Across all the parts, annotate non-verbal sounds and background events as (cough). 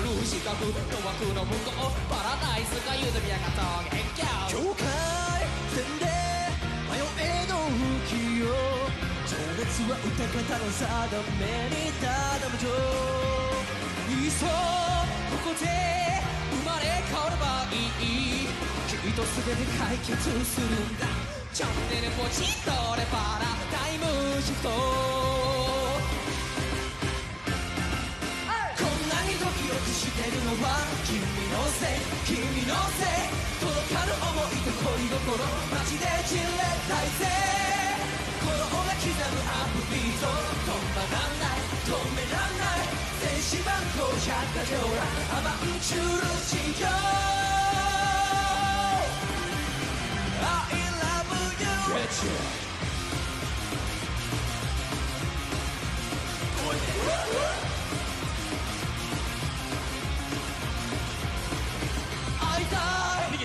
る視覚の枠の向こうパラダイスがゆずみやが峠境界線で迷えの浮世情熱は歌方の定めにただむといっそここで生まれ変わればいいきっと全て解決するんだチャンネルポチッとレパラタイムシフトてるのは君のせい君のせい届かぬ思いと恋心マジで散れたいぜ心が刻むアップビート止まらない止めらんない電子番号100か条らアバンチュール地上 I love you Get you. 会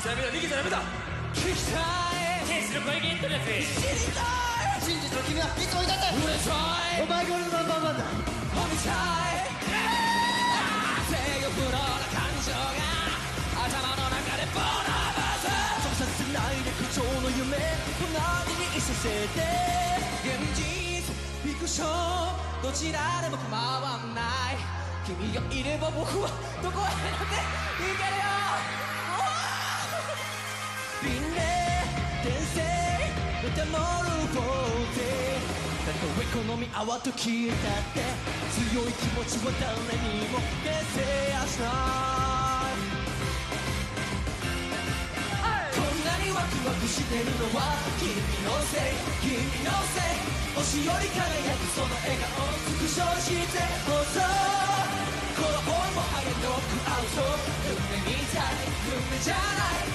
ちゃダメだ逃げちゃダメだ。聞きたい。天使の声源とるやつ知りたい。真実の君はい。つもい。たんだ売れたい。お前が俺のナンバーワンだ褒めたい。制御不能な感情が頭の中でボラバス直させない。で口調の夢隣にい。させて現実フィクションどちらでも構わない。君がい。れば僕はどこへだって行けるよ輪廻転生メタモルフォーゼ誰か上好み泡と消えたって強い気持ちは誰にも消せやしないこんなにワクワクしてるのは君のせい君のせい星より輝くその笑顔をスクショしてほしこの思いもハゲノックアウト夢みたい夢じゃない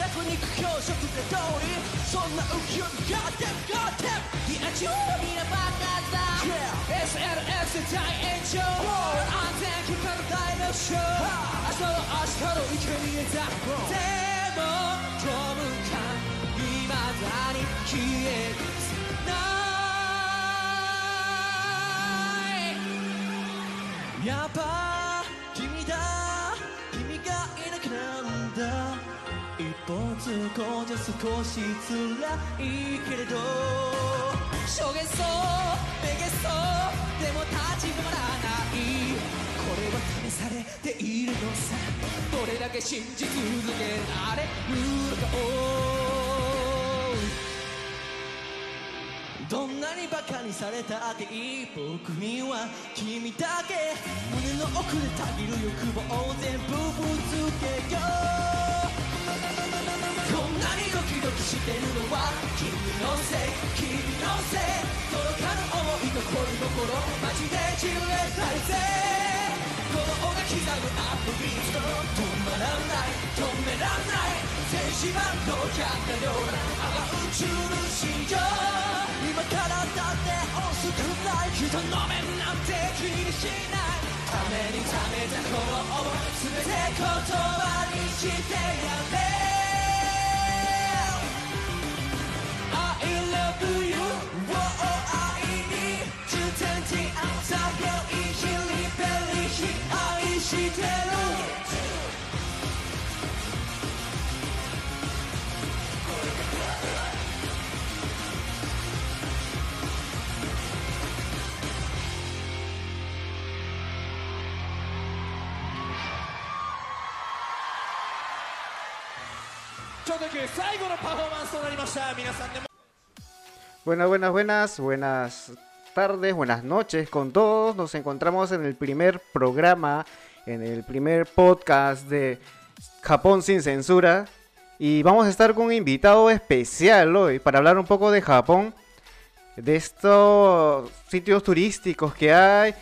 て三千里女神く旅路ソロリ弱肉強食が通りそんな浮世にガーテンガーテンいや中みんなバカだ SLX で大炎上安全期間の大熱唱明日は明日の生贄だでも虚無感未だに消えないやっぱ 一歩通行じゃ少し辛いけれど。しょげそうめげそうでも立ち止まらない。これは試されているのさ。どれだけ信じ続けられるのか。おどんなにバカにされたっていい僕には君だけ。胸の奥でたぎる欲望を全部ぶつけよう。こんなにドキドキしてるのは君のせい君のせい。届かぬ想いと恋心マジで散れたいぜこの音が刻むアップビート止まらない？止めらんない？静止版の100かようなアバンチュール市場今からだって遅くない。人の目なんて気にしない。ためにためたこの想い全て言葉にしてやれ。I love you. Buenas, buenas, buenas, buenas tardes, buenas noches con todos. Nos encontramos en el primer programa, en el primer podcast de Japón sin censura. Y vamos a estar con un invitado especial hoy para hablar un poco de Japón, de estos sitios turísticos que hay,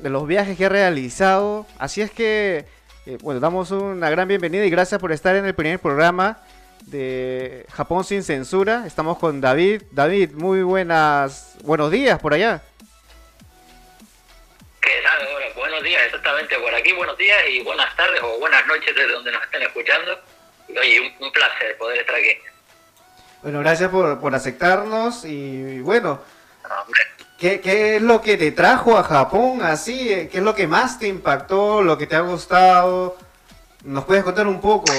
de los viajes que ha realizado. Así es que, eh, bueno, damos una gran bienvenida y gracias por estar en el primer programa de Japón sin censura. Estamos con David. David, muy buenas, buenos días por allá. ¿Qué tal? Hola, buenos días, exactamente por aquí, buenos días y buenas tardes o buenas noches desde donde nos estén escuchando. Y oye, un, un placer poder estar aquí. Bueno, gracias por, por aceptarnos y bueno, ¿qué, ¿qué es lo que te trajo a Japón así? ¿Qué es lo que más te impactó, lo que te ha gustado? ¿Nos puedes contar un poco?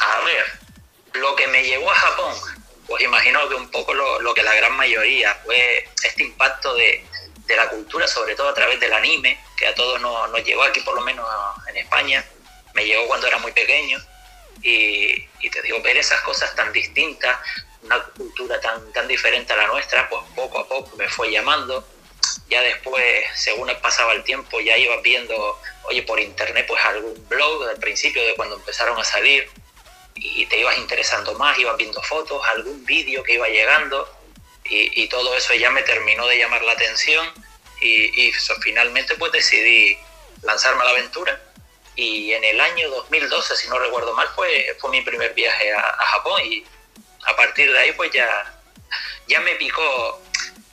A ver, lo que me llevó a Japón, pues imagino que un poco lo, que la gran mayoría fue este impacto de, la cultura, sobre todo a través del anime, que a todos nos, nos llegó aquí, por lo menos en España. Me llegó cuando era muy pequeño. Y, te digo, ver esas cosas tan distintas, una cultura tan, diferente a la nuestra, pues poco a poco me fue llamando. Ya después, según pasaba el tiempo, ya ibas viendo, oye, por internet, pues algún blog al principio de cuando empezaron a salir y te ibas interesando más, ibas viendo fotos, algún vídeo que iba llegando y, y todo eso ya me terminó de llamar la atención y, y eso, finalmente pues decidí lanzarme a la aventura y en el año 2012, si no recuerdo mal, fue, fue mi primer viaje a, a Japón y a partir de ahí pues ya, ya me picó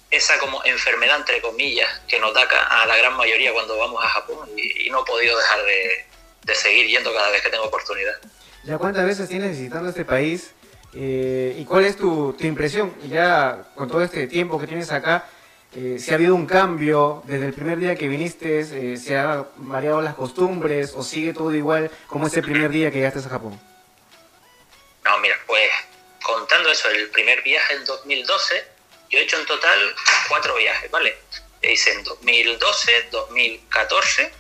esa como enfermedad entre comillas que nos da a la gran mayoría cuando vamos a Japón y, y no he podido dejar de, de seguir yendo cada vez que tengo oportunidad. ¿Ya cuántas veces tienes visitando este país? Eh, ¿Y cuál es tu, impresión? Ya con todo este tiempo que tienes acá, eh, si ha habido un cambio desde el primer día que viniste, eh, se ha variado las costumbres o sigue todo igual como ese primer día que llegaste a Japón? No, mira, pues contando eso, el primer viaje en 2012, yo he hecho en total cuatro viajes, ¿vale? Hice en 2012, 2014,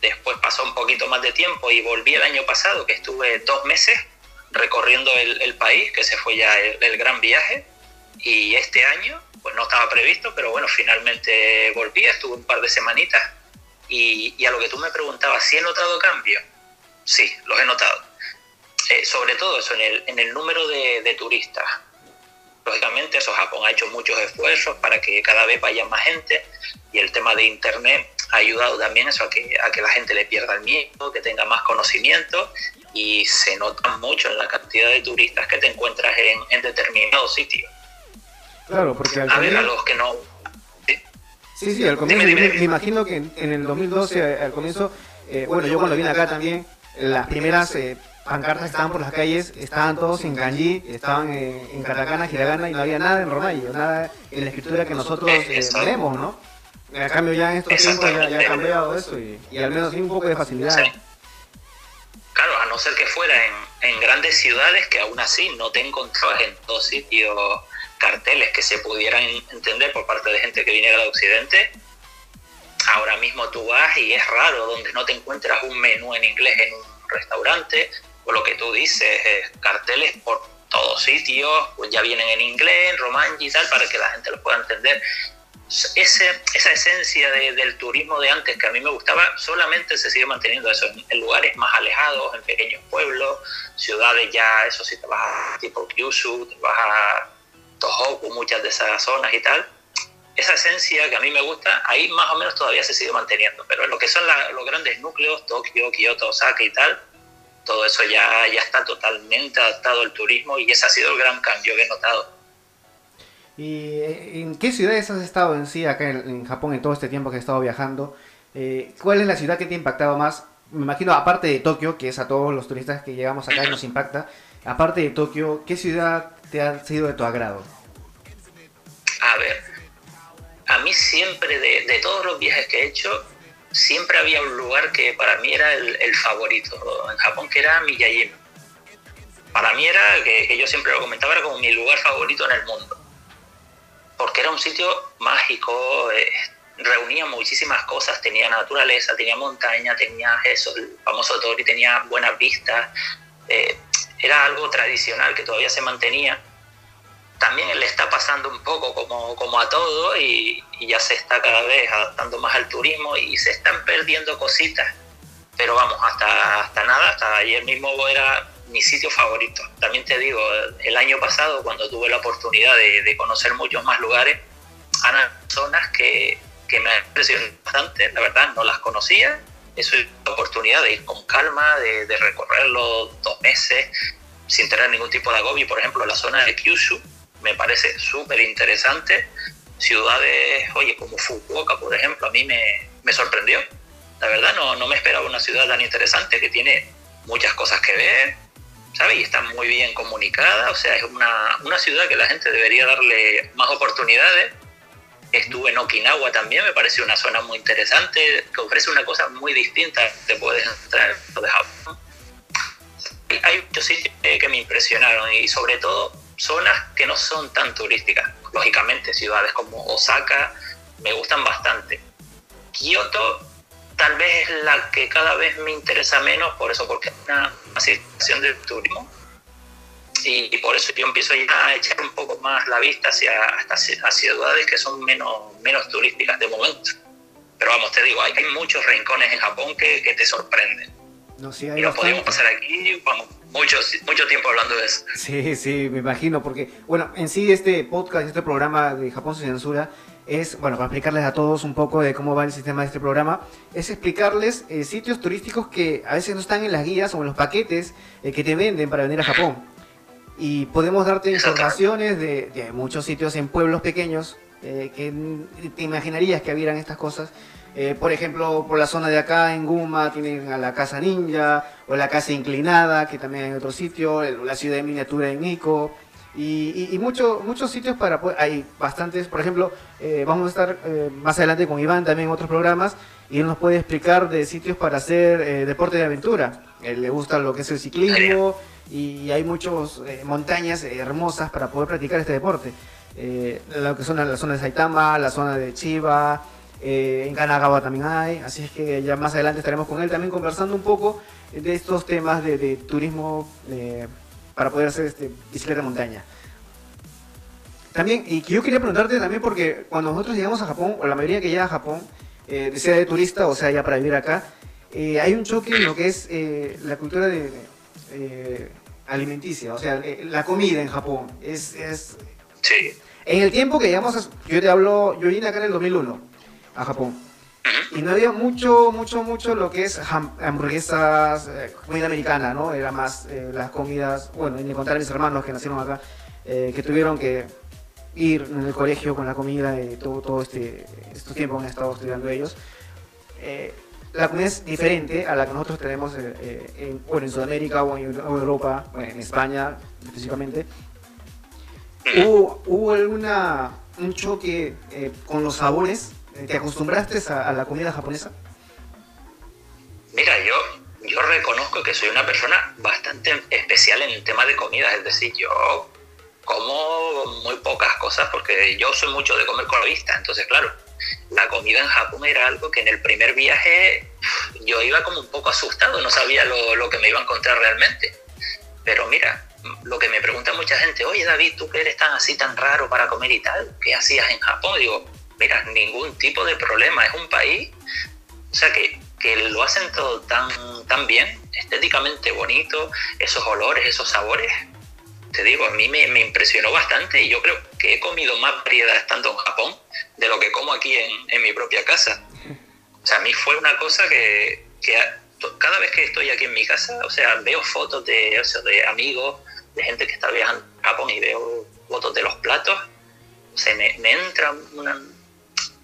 después pasó un poquito más de tiempo y volví el año pasado, que estuve dos meses recorriendo el, el país, que se fue ya el, gran viaje, y este año, pues no estaba previsto, pero bueno, finalmente volví, estuve un par de semanitas, y, a lo que tú me preguntabas, ¿si he notado cambios? Sí, los he notado eh, sobre todo eso, en el, en el número de turistas. Lógicamente, eso Japón ha hecho muchos esfuerzos para que cada vez vaya más gente y el tema de Internet ha ayudado también eso a que, a que la gente le pierda el miedo, que tenga más conocimiento y se nota mucho en la cantidad de turistas que te encuentras en, en determinados sitios. Claro, porque al A ver, a los que no... Sí, sí, al comienzo Dime, yo dime, me, dime. me imagino que en, en el 2012, eh, al comienzo, eh, bueno, yo cuando vine acá también, las primeras eh, pancartas estaban por las calles estaban todos en kanji, estaban en, en katakana, hiragana y no había nada en romaji, nada en la escritura que nosotros eh, ¿no? A cambio ya en estos tiempos ya, ya ha cambiado eso y, y al menos sí un poco de facilidad. Sí. Claro, a no ser que fuera en, en grandes ciudades que aún así no te encontrabas en todos sitios carteles que se pudieran entender por parte de gente que viniera de Occidente. Ahora mismo tú vas y es raro donde no te encuentras un menú en inglés en un restaurante, o lo que tú dices, eh, carteles por todos sitios, pues ya vienen en inglés, en romanji y tal, para que la gente lo pueda entender ese, esa esencia de- del turismo de antes que a mí me gustaba solamente se sigue manteniendo eso en lugares más alejados, en pequeños pueblos, ciudades ya, eso sí, te vas a tipo Kyushu, te vas a Tohoku, muchas de esas zonas y tal. Esa esencia que a mí me gusta, ahí más o menos todavía se sigue manteniendo, pero en lo que son la- los grandes núcleos, Tokio, Kioto, Osaka y tal, todo eso ya, ya está totalmente adaptado al turismo y ese ha sido el gran cambio que he notado. ¿Y eh, en qué ciudades has estado en sí acá en, en Japón en todo este tiempo que has estado viajando? Eh, ¿Cuál es la ciudad que te ha impactado más? Me imagino, aparte de Tokio, que es a todos los turistas que llegamos acá y nos impacta, aparte de Tokio, ¿qué ciudad te ha sido de tu agrado? A ver, a mí siempre, de, de todos los viajes que he hecho, siempre había un lugar que para mí era el, favorito en Japón, que era Miyajima. Para mí era, que, que yo siempre lo comentaba, era como mi lugar favorito en el mundo. Porque era un sitio mágico, eh, reunía muchísimas cosas, tenía naturaleza, tenía montaña, tenía eso, el famoso Tori, tenía buenas vistas. eh, era algo tradicional que todavía se mantenía. También le está pasando un poco como, como a todo y, y ya se está cada vez adaptando más al turismo y se están perdiendo cositas. Pero vamos, hasta, hasta nada, hasta ayer mismo era mi sitio favorito. También te digo, el año pasado, cuando tuve la oportunidad de, de conocer muchos más lugares, han zonas que, que me han impresionado bastante, la verdad, no las conocía. Eso es la oportunidad de ir con calma, de, de recorrerlo dos meses sin tener ningún tipo de agobio. Por ejemplo, la zona de Kyushu me parece súper interesante. Ciudades, oye, como Fukuoka, por ejemplo, a mí me, me sorprendió. La verdad, no, no me esperaba una ciudad tan interesante que tiene muchas cosas que ver, ¿sabes? Y está muy bien comunicada, o sea, es una, una ciudad que la gente debería darle más oportunidades. Estuve en Okinawa también, me pareció una zona muy interesante, que ofrece una cosa muy distinta, te puedes entrar en de Japón. Hay muchos sitios que me impresionaron y sobre todo zonas que no son tan turísticas. Lógicamente, ciudades como Osaka me gustan bastante. Kioto tal vez es la que cada vez me interesa menos, por eso, porque es una, una situación de turismo. Y, y, por eso yo empiezo ya a echar un poco más la vista hacia, hacia ciudades que son menos, menos turísticas de momento. Pero vamos, te digo, hay, hay muchos rincones en Japón que, que te sorprenden. No, sí, hay y nos bastante. podemos pasar aquí vamos, mucho, mucho tiempo hablando de eso. Sí, sí, me imagino, porque, bueno, en sí este podcast, este programa de Japón sin censura, es, bueno, para explicarles a todos un poco de cómo va el sistema de este programa, es explicarles eh, sitios turísticos que a veces no están en las guías o en los paquetes eh, que te venden para venir a Japón. Y podemos darte informaciones de, de muchos sitios en pueblos pequeños eh, que te imaginarías que hubieran estas cosas. Eh, por ejemplo, por la zona de acá en Guma tienen a la Casa Ninja o la Casa Inclinada, que también hay otro sitio, la ciudad de miniatura en Nico. Y, y, y mucho- muchos sitios para poder- hay bastantes, por ejemplo, eh, vamos a estar eh, más adelante con Iván también en otros programas y él nos puede explicar de sitios para hacer eh, deporte de aventura. Le gusta lo que es el ciclismo y hay muchas montañas eh, hermosas para poder practicar este deporte. Eh, lo que son la zona de Saitama, la zona de Chiba, eh, en Kanagawa también hay, así es que ya más adelante estaremos con él también conversando un poco de estos temas de, de turismo eh, para poder hacer este, bicicleta de montaña. También, y que yo quería preguntarte también porque cuando nosotros llegamos a Japón, o la mayoría que llega a Japón, eh, sea de turista o sea ya para vivir acá, eh, hay un choque en lo que es eh, la cultura de, eh, alimenticia, o sea, la comida en Japón. Es, es, Sí. en el tiempo que llegamos, a- yo te hablo, yo vine acá en el 2001 a Japón. Y no había mucho, mucho, mucho lo que es ham- hamburguesas, eh, comida americana, ¿no? Era más eh, las comidas, bueno, me contar a mis hermanos que nacieron acá, eh, que tuvieron que ir en el colegio con la comida y todo, todo este, estos tiempos han estado estudiando ellos. Eh, la comida es diferente a la que nosotros tenemos eh, eh, en, bueno, en Sudamérica o en o Europa, bueno, en España específicamente. ¿Hubo, hubo alguna, un choque con los sabores? ¿Te acostumbraste a, a la comida japonesa? Mira, yo, yo reconozco que soy una persona bastante especial en el tema de comida, es decir, yo como muy pocas cosas porque yo soy mucho de comer con la vista, entonces claro, la comida en Japón era algo que en el primer viaje yo iba como un poco asustado, no sabía lo, lo que me iba a encontrar realmente. Pero mira, lo que me pregunta mucha gente, oye David, tú que eres tan así, tan raro para comer y tal, ¿qué hacías en Japón? Digo, mira, ningún tipo de problema, es un país, o sea, que, que lo hacen todo tan, tan bien, estéticamente bonito, esos olores, esos sabores. Te digo, a mí me, me impresionó bastante y yo creo que he comido más variedad estando en Japón de lo que como aquí en, en mi propia casa. O sea, a mí fue una cosa que, que cada vez que estoy aquí en mi casa, o sea, veo fotos de, o sea, de amigos, de gente que está viajando a Japón y veo fotos de los platos, o sea, me, me entra una,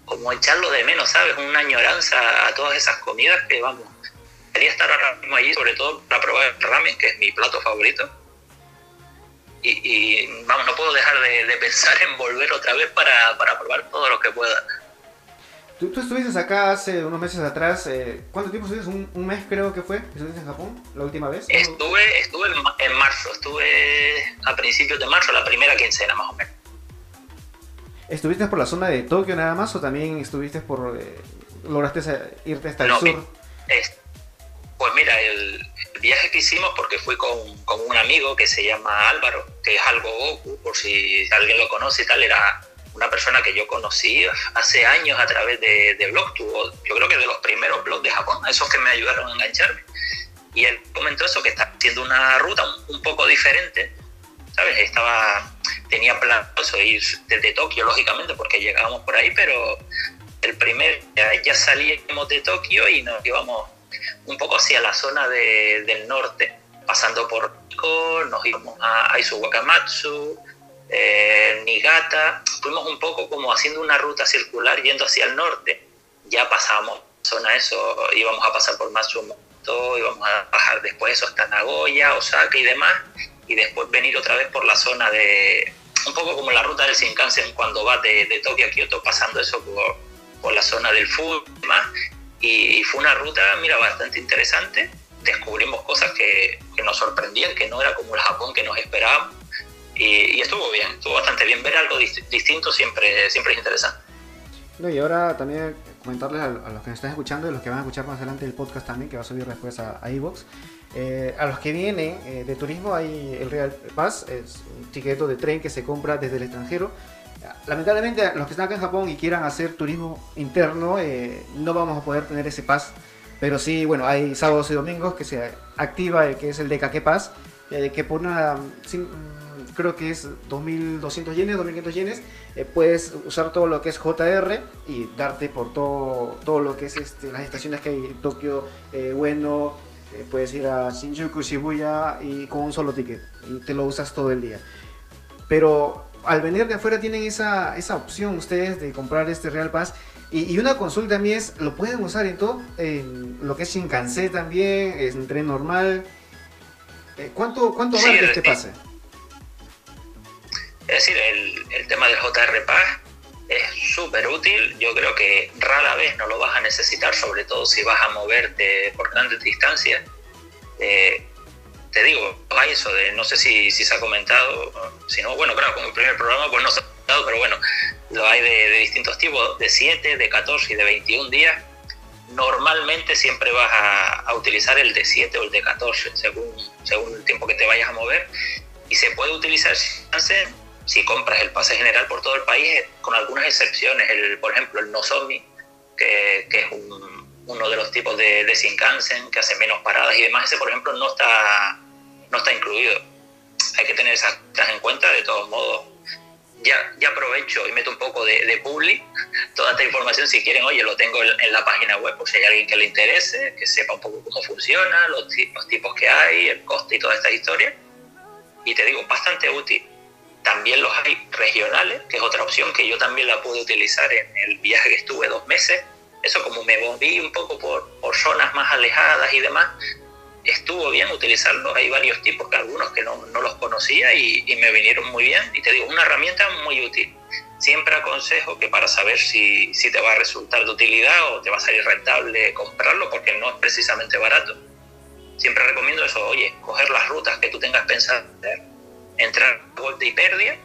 como echarlo de menos, ¿sabes? Una añoranza a todas esas comidas que, vamos, quería estar ahora mismo allí, sobre todo para probar el ramen, que es mi plato favorito. Y, y, vamos, no puedo dejar de, de pensar en volver otra vez para, para probar todo lo que pueda. Tú, tú estuviste acá hace unos meses atrás. eh, ¿Cuánto tiempo estuviste? ¿Un, un mes creo que fue. ¿Estuviste en Japón la última vez? Estuve, estuve en, en marzo, estuve a principios de marzo, la primera quincena más o menos. ¿Estuviste por la zona de Tokio nada más o también estuviste por... eh, lograste irte hasta el No, sur? Es- pues mira, el, el viaje que hicimos, porque fui con, con, un amigo que se llama Álvaro, que es algo Goku, por si alguien lo conoce y tal, era una persona que yo conocí hace años a través de, de blog, tuvo, yo creo que de los primeros blogs de Japón, esos que me ayudaron a engancharme. Y él comentó eso, que está haciendo una ruta un, poco diferente, ¿sabes? Estaba, tenía planeado ir desde Tokio, lógicamente, porque llegábamos por ahí, pero el primer ya, ya salíamos de Tokio y nos íbamos un poco hacia la zona de, del norte, pasando por Nikko, nos íbamos a Aizu Wakamatsu, eh, Nigata, fuimos un poco como haciendo una ruta circular yendo hacia el norte, ya pasábamos zona eso, íbamos a pasar por Matsumoto, íbamos a bajar después eso hasta Nagoya, Osaka y demás, y después venir otra vez por la zona de, un poco como la ruta del Shinkansen cuando vas de, de Tokio a Kioto, pasando eso por, por la zona del Fu y y, fue una ruta, mira, bastante interesante, descubrimos cosas que, que nos sorprendían, que no era como el Japón que nos esperábamos, y, estuvo bien, estuvo bastante bien. Ver algo distinto siempre, siempre es interesante. Y ahora también comentarles a, los que nos están escuchando y los que van a escuchar más adelante el podcast también, que va a subir después a, a iVoox. Eh, a los que vienen eh, de turismo hay el Real Pass, es un tiquete de tren que se compra desde el extranjero. Lamentablemente los que están acá en Japón y quieran hacer turismo interno eh, no vamos a poder tener ese pass, pero sí, bueno, hay sábados y domingos que se activa el que es el de Kake Pass, que por una creo que es 2.200 yenes, 2.500 yenes, eh, puedes usar todo lo que es JR y darte por todo, todo lo que es este, las estaciones que hay en Tokio, eh, bueno, eh, puedes ir a Shinjuku, Shibuya y con un solo ticket y te lo usas todo el día. Pero al venir de afuera tienen esa, esa opción ustedes de comprar este Real Pass y, una consulta a mí es, ¿lo pueden usar en todo? En lo que es Shinkansen también, es un tren normal. ¿Cuánto, cuánto vale este pase? Es decir, el, el tema del JR Pass es súper útil. Yo creo que rara vez no lo vas a necesitar, sobre todo si vas a moverte por grandes distancias. Eh, te digo, hay eso de, no sé si, si, se ha comentado, si no, bueno, claro, como el primer programa, pues no se ha comentado, pero bueno, lo hay de, de distintos tipos, de 7, de 14 y de 21 días. Normalmente siempre vas a, a, utilizar el de 7 o el de 14, según, según el tiempo que te vayas a mover. Y se puede utilizar si compras el pase general por todo el país, eh, con algunas excepciones, el, por ejemplo el Nozomi, que, que es uno de los tipos de, de Shinkansen, que hace menos paradas y demás, ese por ejemplo no está, no está incluido. Hay que tener esas cosas en cuenta, de todos modos. Ya, ya aprovecho y meto un poco de, de publi, (laughs) toda esta información, si quieren, oye, lo tengo en, la página web, por si hay alguien que le interese, que sepa un poco cómo funciona, los, los tipos que hay, el coste y toda esta historia. Y te digo, bastante útil también los hay regionales, que es otra opción que yo también la pude utilizar en el viaje que estuve dos meses. Eso como me moví un poco por, por zonas más alejadas y demás, estuvo bien utilizarlo. Hay varios tipos, que algunos que no, no los conocía y, y, me vinieron muy bien. Y te digo, una herramienta muy útil. Siempre aconsejo que para saber si, si te va a resultar de utilidad o te va a salir rentable comprarlo, porque no es precisamente barato, siempre recomiendo eso, oye, coger las rutas que tú tengas pensado entrar golpe y pérdida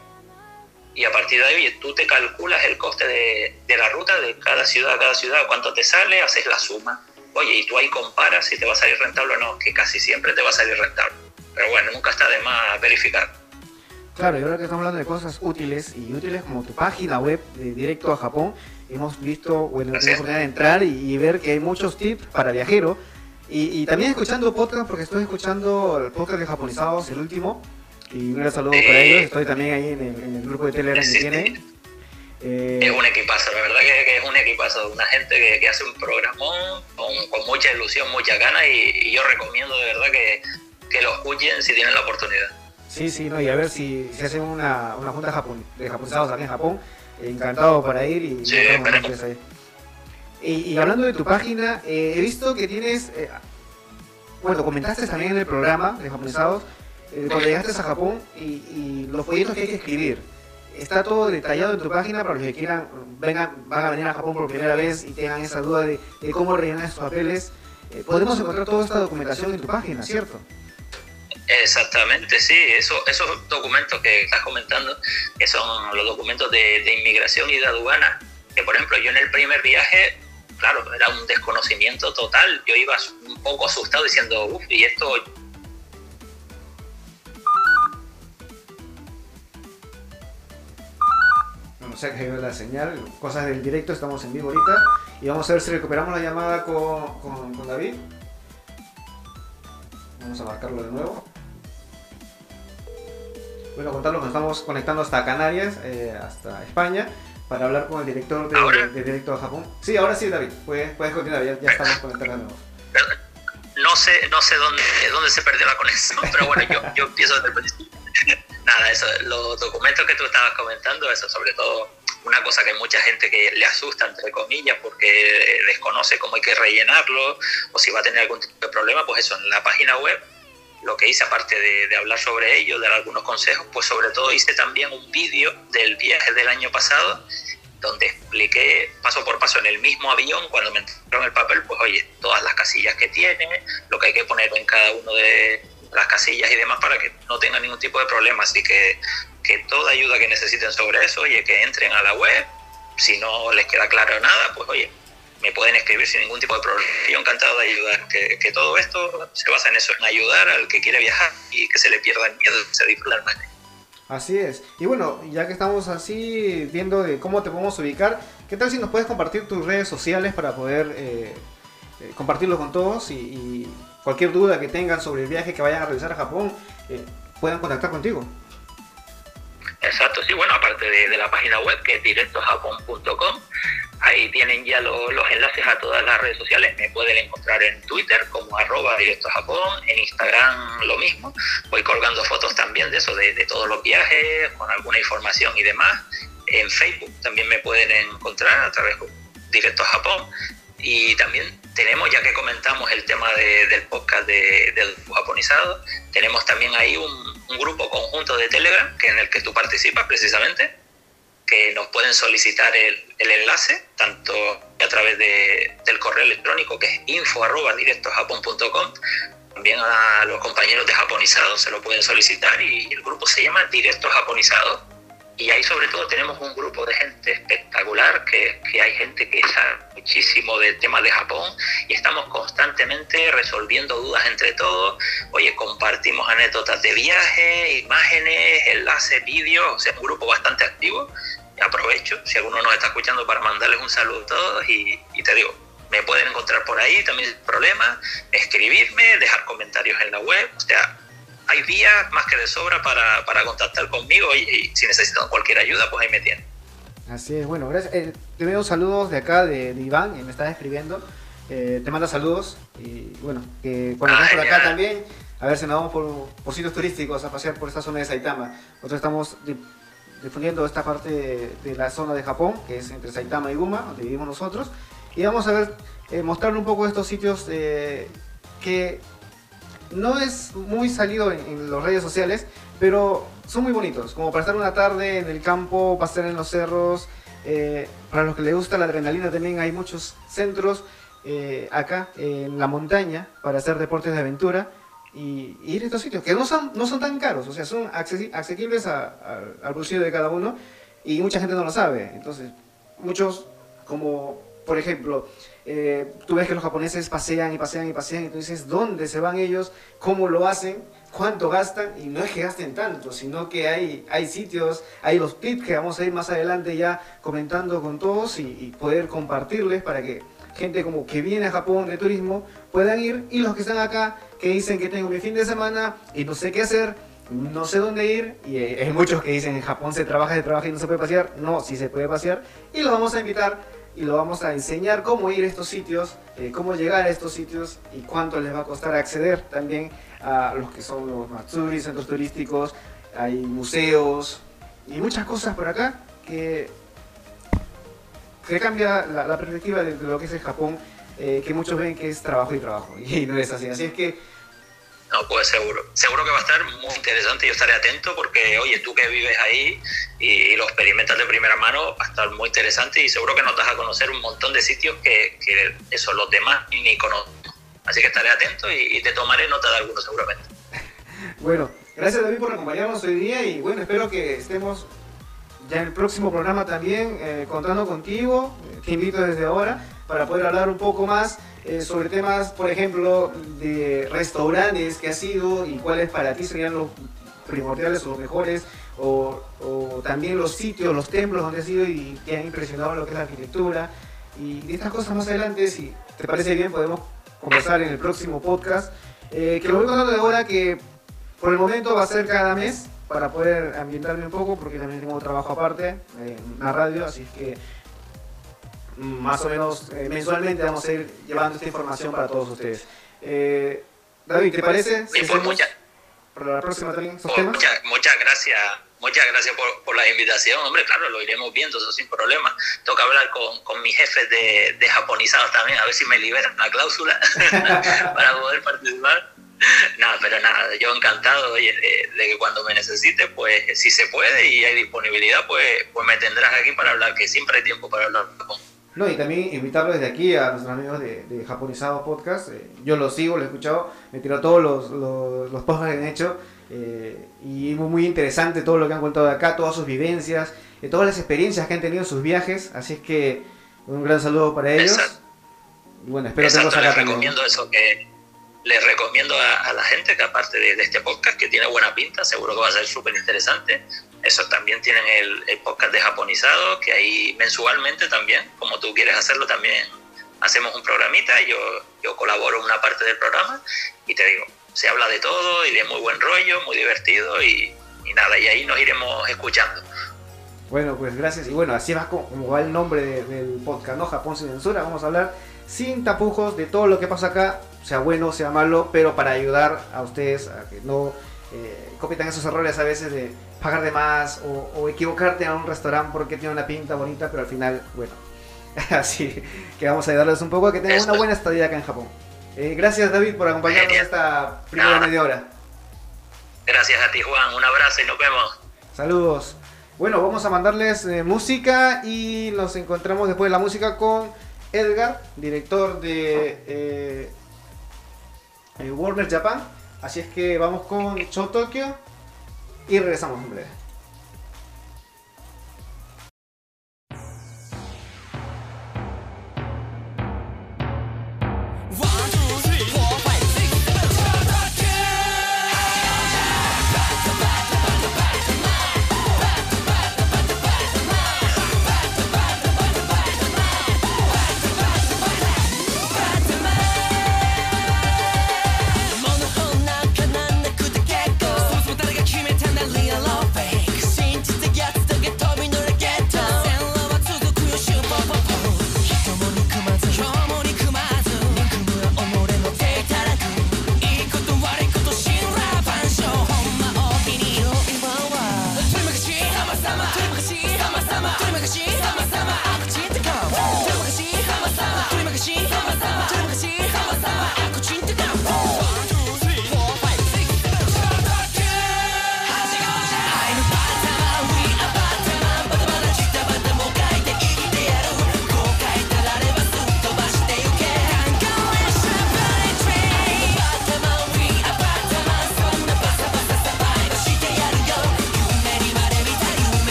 y a partir de ahí tú te calculas el coste de, de, la ruta de cada ciudad a cada ciudad, cuánto te sale, haces la suma. Oye, y tú ahí comparas si te va a salir rentable o no, que casi siempre te va a salir rentable. Pero bueno, nunca está de más verificar. Claro, y ahora que estamos hablando de cosas útiles y útiles como tu página web de directo a Japón, hemos visto, bueno, la oportunidad de entrar y, y, ver que hay muchos tips para viajeros. Y, y, también escuchando podcast, porque estoy escuchando el podcast de Japonizados, el último, y un gran saludo para ellos. Estoy también ahí en el, en el grupo de Telegram que tiene. Eh, es un equipazo, la verdad que, que, es un equipazo, una gente que, que hace un programón con, con, mucha ilusión, mucha ganas y, y, yo recomiendo de verdad que, que, lo escuchen si tienen la oportunidad. Sí, sí, no, y a ver si, si hacen una, una junta Japón, de japonizados aquí en Japón, encantado para ir y, sí, y, y, hablando de tu página, eh, he visto que tienes, eh, bueno, comentaste también en el programa de japonizados eh, cuando llegaste a Japón y, y, los folletos que hay que escribir. Está todo detallado en tu página para los que quieran, vengan, van a venir a Japón por primera vez y tengan esa duda de, de cómo rellenar esos papeles. Eh, podemos encontrar toda esta documentación en tu página, ¿cierto? Exactamente, sí, Eso, esos documentos que estás comentando, que son los documentos de, de, inmigración y de aduana, que por ejemplo yo en el primer viaje claro, era un desconocimiento total. Yo iba un poco asustado diciendo, uff, y esto se ha caído la señal, cosas del directo, estamos en vivo ahorita. Y vamos a ver si recuperamos la llamada con, con- con David. Vamos a marcarlo de nuevo. Bueno, contarlo nos estamos conectando hasta Canarias, eh, hasta España, para hablar con el director de, de Directo a Japón. Sí, ahora sí, David, puedes, puedes continuar, ya, ya estamos conectados de nuevo. No sé, no sé dónde, dónde se perdió la conexión, pero bueno, yo, yo empiezo desde el principio. (laughs) Nada, eso, los documentos que tú estabas comentando, eso sobre todo una cosa que mucha gente que le asusta, entre comillas, porque desconoce cómo hay que rellenarlo o si va a tener algún tipo de problema, pues eso, en la página web, lo que hice aparte de hablar sobre ello, dar algunos consejos, pues sobre todo hice también un vídeo del viaje del año pasado donde expliqué paso por paso en el mismo avión, cuando me entregaron el papel, pues oye, todas las casillas que tiene, lo que hay que poner en cada uno de las casillas y demás para que no tengan ningún tipo de problema. Así que, que toda ayuda que necesiten sobre eso, oye, que entren a la web, si no les queda claro nada, pues oye, me pueden escribir sin ningún tipo de problema. Yo encantado de ayudar, que, que todo esto se basa en eso, en ayudar al que quiere viajar y que se le pierda el miedo se disfrutar más. Así es. Y bueno, ya que estamos así viendo de cómo te podemos ubicar, ¿qué tal si nos puedes compartir tus redes sociales para poder eh, eh, compartirlo con todos y, cualquier duda que tengan sobre el viaje que vayan a realizar a Japón, eh, puedan contactar contigo? Exacto, sí, bueno, aparte de, la página web que es directojapón.com, ahí tienen ya lo- los enlaces a todas las redes sociales. Me pueden encontrar en Twitter como arroba directojapón, en Instagram lo mismo. Voy colgando fotos también de eso, de, de todos los viajes, con alguna información y demás. En Facebook también me pueden encontrar a través de Directo Japón. Y también tenemos, ya que comentamos el tema de- del podcast de, del japonizado, tenemos también ahí un, grupo conjunto de Telegram que en el que tú participas precisamente, que nos pueden solicitar el, enlace, tanto a través de- del correo electrónico que es info directojapon.com, también a los compañeros de japonizado se lo pueden solicitar y el grupo se llama Directo Japonizado y ahí sobre todo tenemos un grupo de gente espectacular, que, que hay gente que sabe muchísimo del tema de Japón y estamos constantemente resolviendo dudas entre todos. Oye, compartimos anécdotas de viaje, imágenes, enlaces, vídeos, o sea, un grupo bastante activo. Aprovecho, si alguno nos está escuchando, para mandarles un saludo a todos y, y te digo, me pueden encontrar por ahí también sin problema, escribirme, dejar comentarios en la web, o sea, hay vías más que de sobra para, para contactar conmigo y, y si necesitan cualquier ayuda, pues ahí me tienen. Así es, bueno, gracias. Eh, te veo saludos de acá de, de Iván, que me está escribiendo. Eh, te manda saludos y bueno, que cuando Ah, estamos por acá también, a ver si nos vamos por, por sitios turísticos a pasear por esta zona de Saitama. Nosotros estamos di- difundiendo esta parte de, de la zona de Japón, que es entre Saitama y Guma, donde vivimos nosotros. Y vamos a ver, eh, mostrarle un poco estos sitios eh, que no es muy salido en, en las redes sociales, pero son muy bonitos, como para estar una tarde en el campo, pasear en los cerros. eh, para los que les gusta la adrenalina también hay muchos centros eh, acá en la montaña para hacer deportes de aventura y, ir a estos sitios que no son, no son tan caros, o sea, son accesi- asequibles a- a- al bolsillo de cada uno y mucha gente no lo sabe. Entonces, muchos, como por ejemplo, eh, tú ves que los japoneses pasean y pasean y pasean y tú dices, ¿dónde se van ellos? ¿Cómo lo hacen? ¿Cuánto gastan? Y no es que gasten tanto, sino que hay, hay sitios, hay los tips que vamos a ir más adelante ya comentando con todos y, y poder compartirles para que gente como que viene a Japón de turismo puedan ir y los que están acá que dicen que tengo mi fin de semana y no sé qué hacer, no sé dónde ir y eh, hay muchos que dicen en Japón se trabaja, se trabaja y no se puede pasear, no, sí se puede pasear y los vamos a invitar y lo vamos a enseñar cómo ir a estos sitios, eh, cómo llegar a estos sitios y cuánto les va a costar acceder también a los que son los Matsuri, centros turísticos, hay museos y muchas cosas por acá que, que cambia la, la perspectiva de lo que es el Japón, eh, que muchos ven que es trabajo y trabajo (laughs) y no es así. Así es que No, pues seguro. Seguro que va a estar muy interesante. Yo estaré atento porque, oye, tú que vives ahí y, y lo experimentas de primera mano, va a estar muy interesante y seguro que nos das a conocer un montón de sitios que, que eso los demás ni conocen. Así que estaré atento y, y te tomaré nota de algunos seguramente. (laughs) Bueno, gracias David por acompañarnos hoy día y bueno, espero que estemos ya en el próximo programa también eh, contando contigo. Te invito desde ahora para poder hablar un poco más eh, sobre temas, por ejemplo, de restaurantes que has ido y cuáles para ti serían los primordiales o los mejores, o, o también los sitios, los templos donde has ido y te han impresionado lo que es la arquitectura. Y de estas cosas más adelante, si te parece bien, podemos conversar en el próximo podcast. Eh, que lo voy contando de ahora que por el momento va a ser cada mes para poder ambientarme un poco, porque también tengo trabajo aparte eh, en la radio, así que más o menos eh, mensualmente vamos a ir llevando esta información para todos ustedes. Eh, David, ¿te parece? Si pues hacemos muchas, para la próxima también esos temas. muchas, muchas gracias. Muchas gracias por, por la invitación. Hombre, claro, lo iremos viendo, eso sin problema. Toca hablar con, con mis jefes de, de japonizados también, a ver si me liberan la cláusula (laughs) para poder participar. Nada, pero nada, yo encantado oye, de, de que cuando me necesite, pues si se puede y hay disponibilidad, pues, pues me tendrás aquí para hablar, que siempre hay tiempo para hablar con, No, y también invitarlo desde aquí a nuestros amigos de, de Japonizado Podcast. eh, yo los sigo, los he escuchado, me tiró todos los, los, los podcasts que han hecho. eh, y muy, muy interesante todo lo que han contado de acá, todas sus vivencias, eh, todas las experiencias que han tenido en sus viajes. Así es que un gran saludo para ellos. Exacto. Y bueno, espero Exacto, acá les también. recomiendo eso que les recomiendo a, a la gente que aparte de, de este podcast que tiene buena pinta, seguro que va a ser súper interesante. Eso también tienen el, podcast de japonizado, que ahí mensualmente también, como tú quieres hacerlo, también hacemos un programita, yo, yo colaboro en una parte del programa y te digo, se habla de todo y de muy buen rollo, muy divertido y, nada, y ahí nos iremos escuchando. Bueno, pues gracias. Y bueno, así va como, como va el nombre de- del podcast, ¿no? Japón sin censura. Vamos a hablar sin tapujos de todo lo que pasa acá, sea bueno, sea malo, pero para ayudar a ustedes a que no eh, cometan esos errores a veces de pagar de más o, o equivocarte a un restaurante porque tiene una pinta bonita, pero al final, bueno, (laughs) así que vamos a ayudarles un poco a que tengan una buena estadía acá en Japón. Eh, gracias David por acompañarnos Genial. esta primera Nada. media hora. Gracias a ti, Juan. Un abrazo y nos vemos. Saludos. Bueno, vamos a mandarles eh, música y nos encontramos después de la música con Edgar, director de eh, Warner Japan. Así es que vamos con Show Tokyo y regresamos en breve.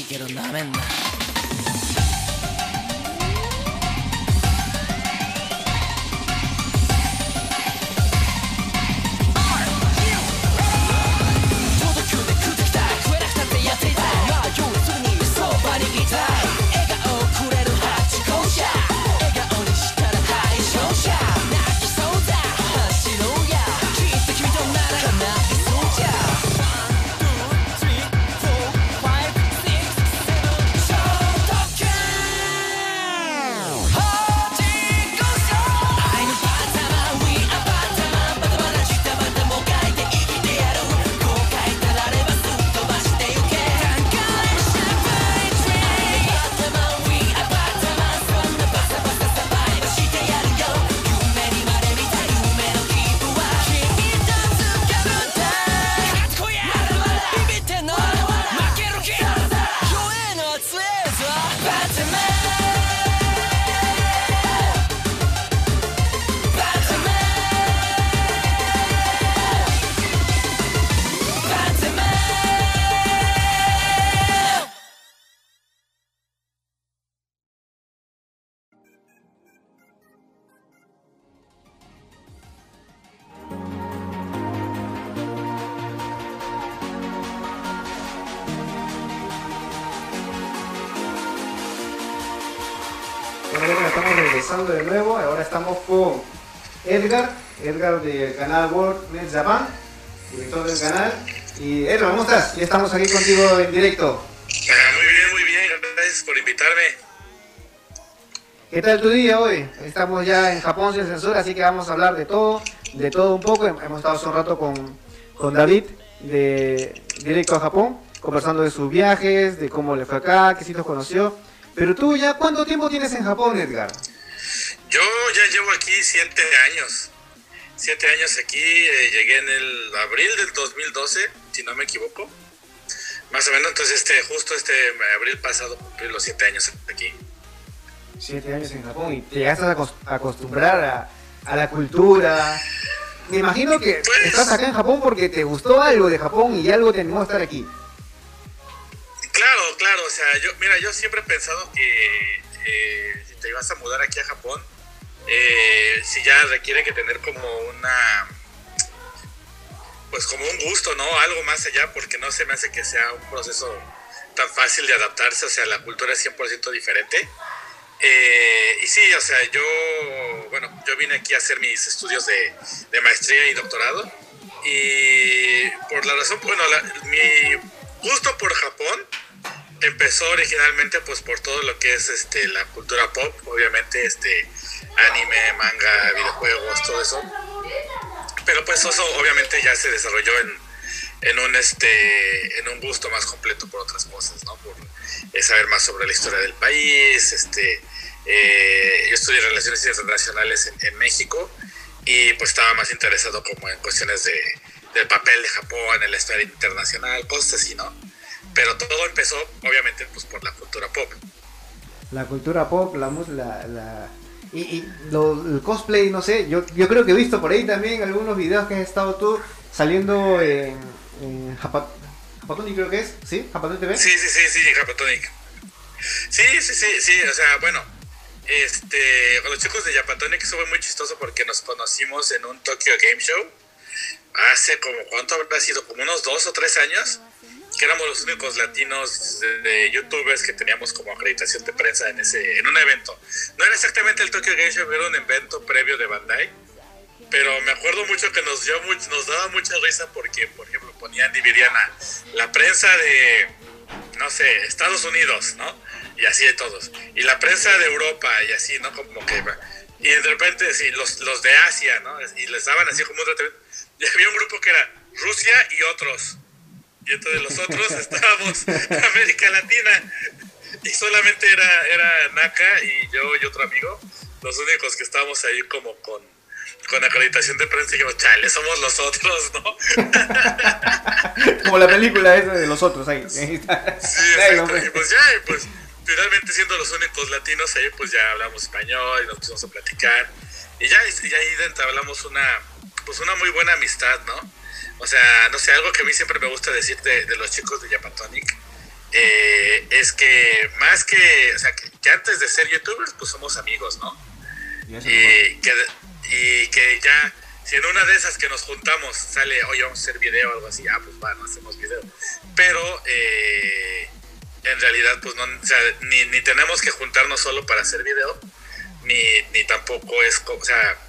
いけどなめんな Del canal World Net Japan, director del canal. Y Edgar, ¿cómo estás? Ya estamos aquí contigo en directo. Ah, muy bien, muy bien, gracias por invitarme. ¿Qué tal tu día hoy? Estamos ya en Japón sin censura, así que vamos a hablar de todo, de todo un poco. Hemos estado hace un rato con, con David de Directo a Japón, conversando de sus viajes, de cómo le fue acá, qué sitios conoció. Pero tú ya, ¿cuánto tiempo tienes en Japón, Edgar? Yo ya llevo aquí siete años. Siete años aquí, eh, llegué en el abril del 2012, si no me equivoco. Más o menos, entonces este, justo este abril pasado cumplí los siete años aquí. Siete años en Japón y te llegaste a acos- a acostumbrar a, a la cultura. Me imagino que Pues- estás acá en Japón porque te gustó algo de Japón y algo te animó a estar aquí. Claro, claro, o sea, yo, mira, yo siempre he pensado que eh, si te ibas a mudar aquí a Japón, eh, si ya requiere que tener como una, pues como un gusto, ¿no? Algo más allá, porque no se me hace que sea un proceso tan fácil de adaptarse, o sea, la cultura es 100% diferente. Eh, y sí, o sea, yo, bueno, yo vine aquí a hacer mis estudios de, de maestría y doctorado. Y por la razón, bueno, la- mi gusto por Japón empezó originalmente pues por todo lo que es este la cultura pop, obviamente este anime, manga, videojuegos, todo eso. Pero pues eso obviamente ya se desarrolló en, en un este en un gusto más completo por otras cosas, ¿no? Por eh, saber más sobre la historia del país, este eh, yo estudié relaciones internacionales en, México y pues estaba más interesado como en cuestiones de, del papel de Japón en la esfera internacional, cosas así, ¿no? Pero todo empezó, obviamente, pues por la cultura pop. La cultura pop, la, la- y, y lo- el cosplay, no sé, yo, yo creo que he visto por ahí también algunos videos que has estado tú saliendo en, en Japa- Japatoni creo que es, ¿sí? Japatoni TV. Sí, sí, sí, sí, Japatonic. Sí, sí, sí, sí, o sea, bueno, este, con los chicos de Japatonic eso fue muy chistoso porque nos conocimos en un Tokyo Game Show hace como, ¿cuánto habrá sido? Como unos dos o tres años, que éramos los únicos latinos de, youtubers que teníamos como acreditación de prensa en ese, en un evento. No era exactamente el Tokyo Game era un evento previo de Bandai, pero me acuerdo mucho que nos dio much- nos daba mucha risa porque, por ejemplo, ponían, dividían a la prensa de, no sé, Estados Unidos, ¿no? Y así de todos. Y la prensa de Europa y así, ¿no? Como que... Y de repente, sí, los, los de Asia, ¿no? Y les daban así como un tratamiento. Y había un grupo que era Rusia y otros. Y entonces los otros (laughs) estábamos en América Latina. Y solamente era, era Naka y yo y otro amigo, los únicos que estábamos ahí como con, con acreditación de prensa. Y dijimos, chale, somos los otros, ¿no? (laughs) Como la película esa de los otros ahí. Sí, exacto. Y pues ya, y pues finalmente siendo los únicos latinos ahí, pues ya hablamos español y nos pusimos a platicar. Y ya, y ahí entablamos una, pues una muy buena amistad, ¿no? O sea, no sé, algo que a mí siempre me gusta decir de, de los chicos de Japatonic eh, es que más que, o sea, que, que antes de ser youtubers, pues somos amigos, ¿no? Y que, y que ya, si en una de esas que nos juntamos sale, oye, vamos a hacer video o algo así, ah, pues va, no hacemos video. Pero eh, en realidad, pues no, o sea, ni, ni tenemos que juntarnos solo para hacer video, ni, ni tampoco es, o sea,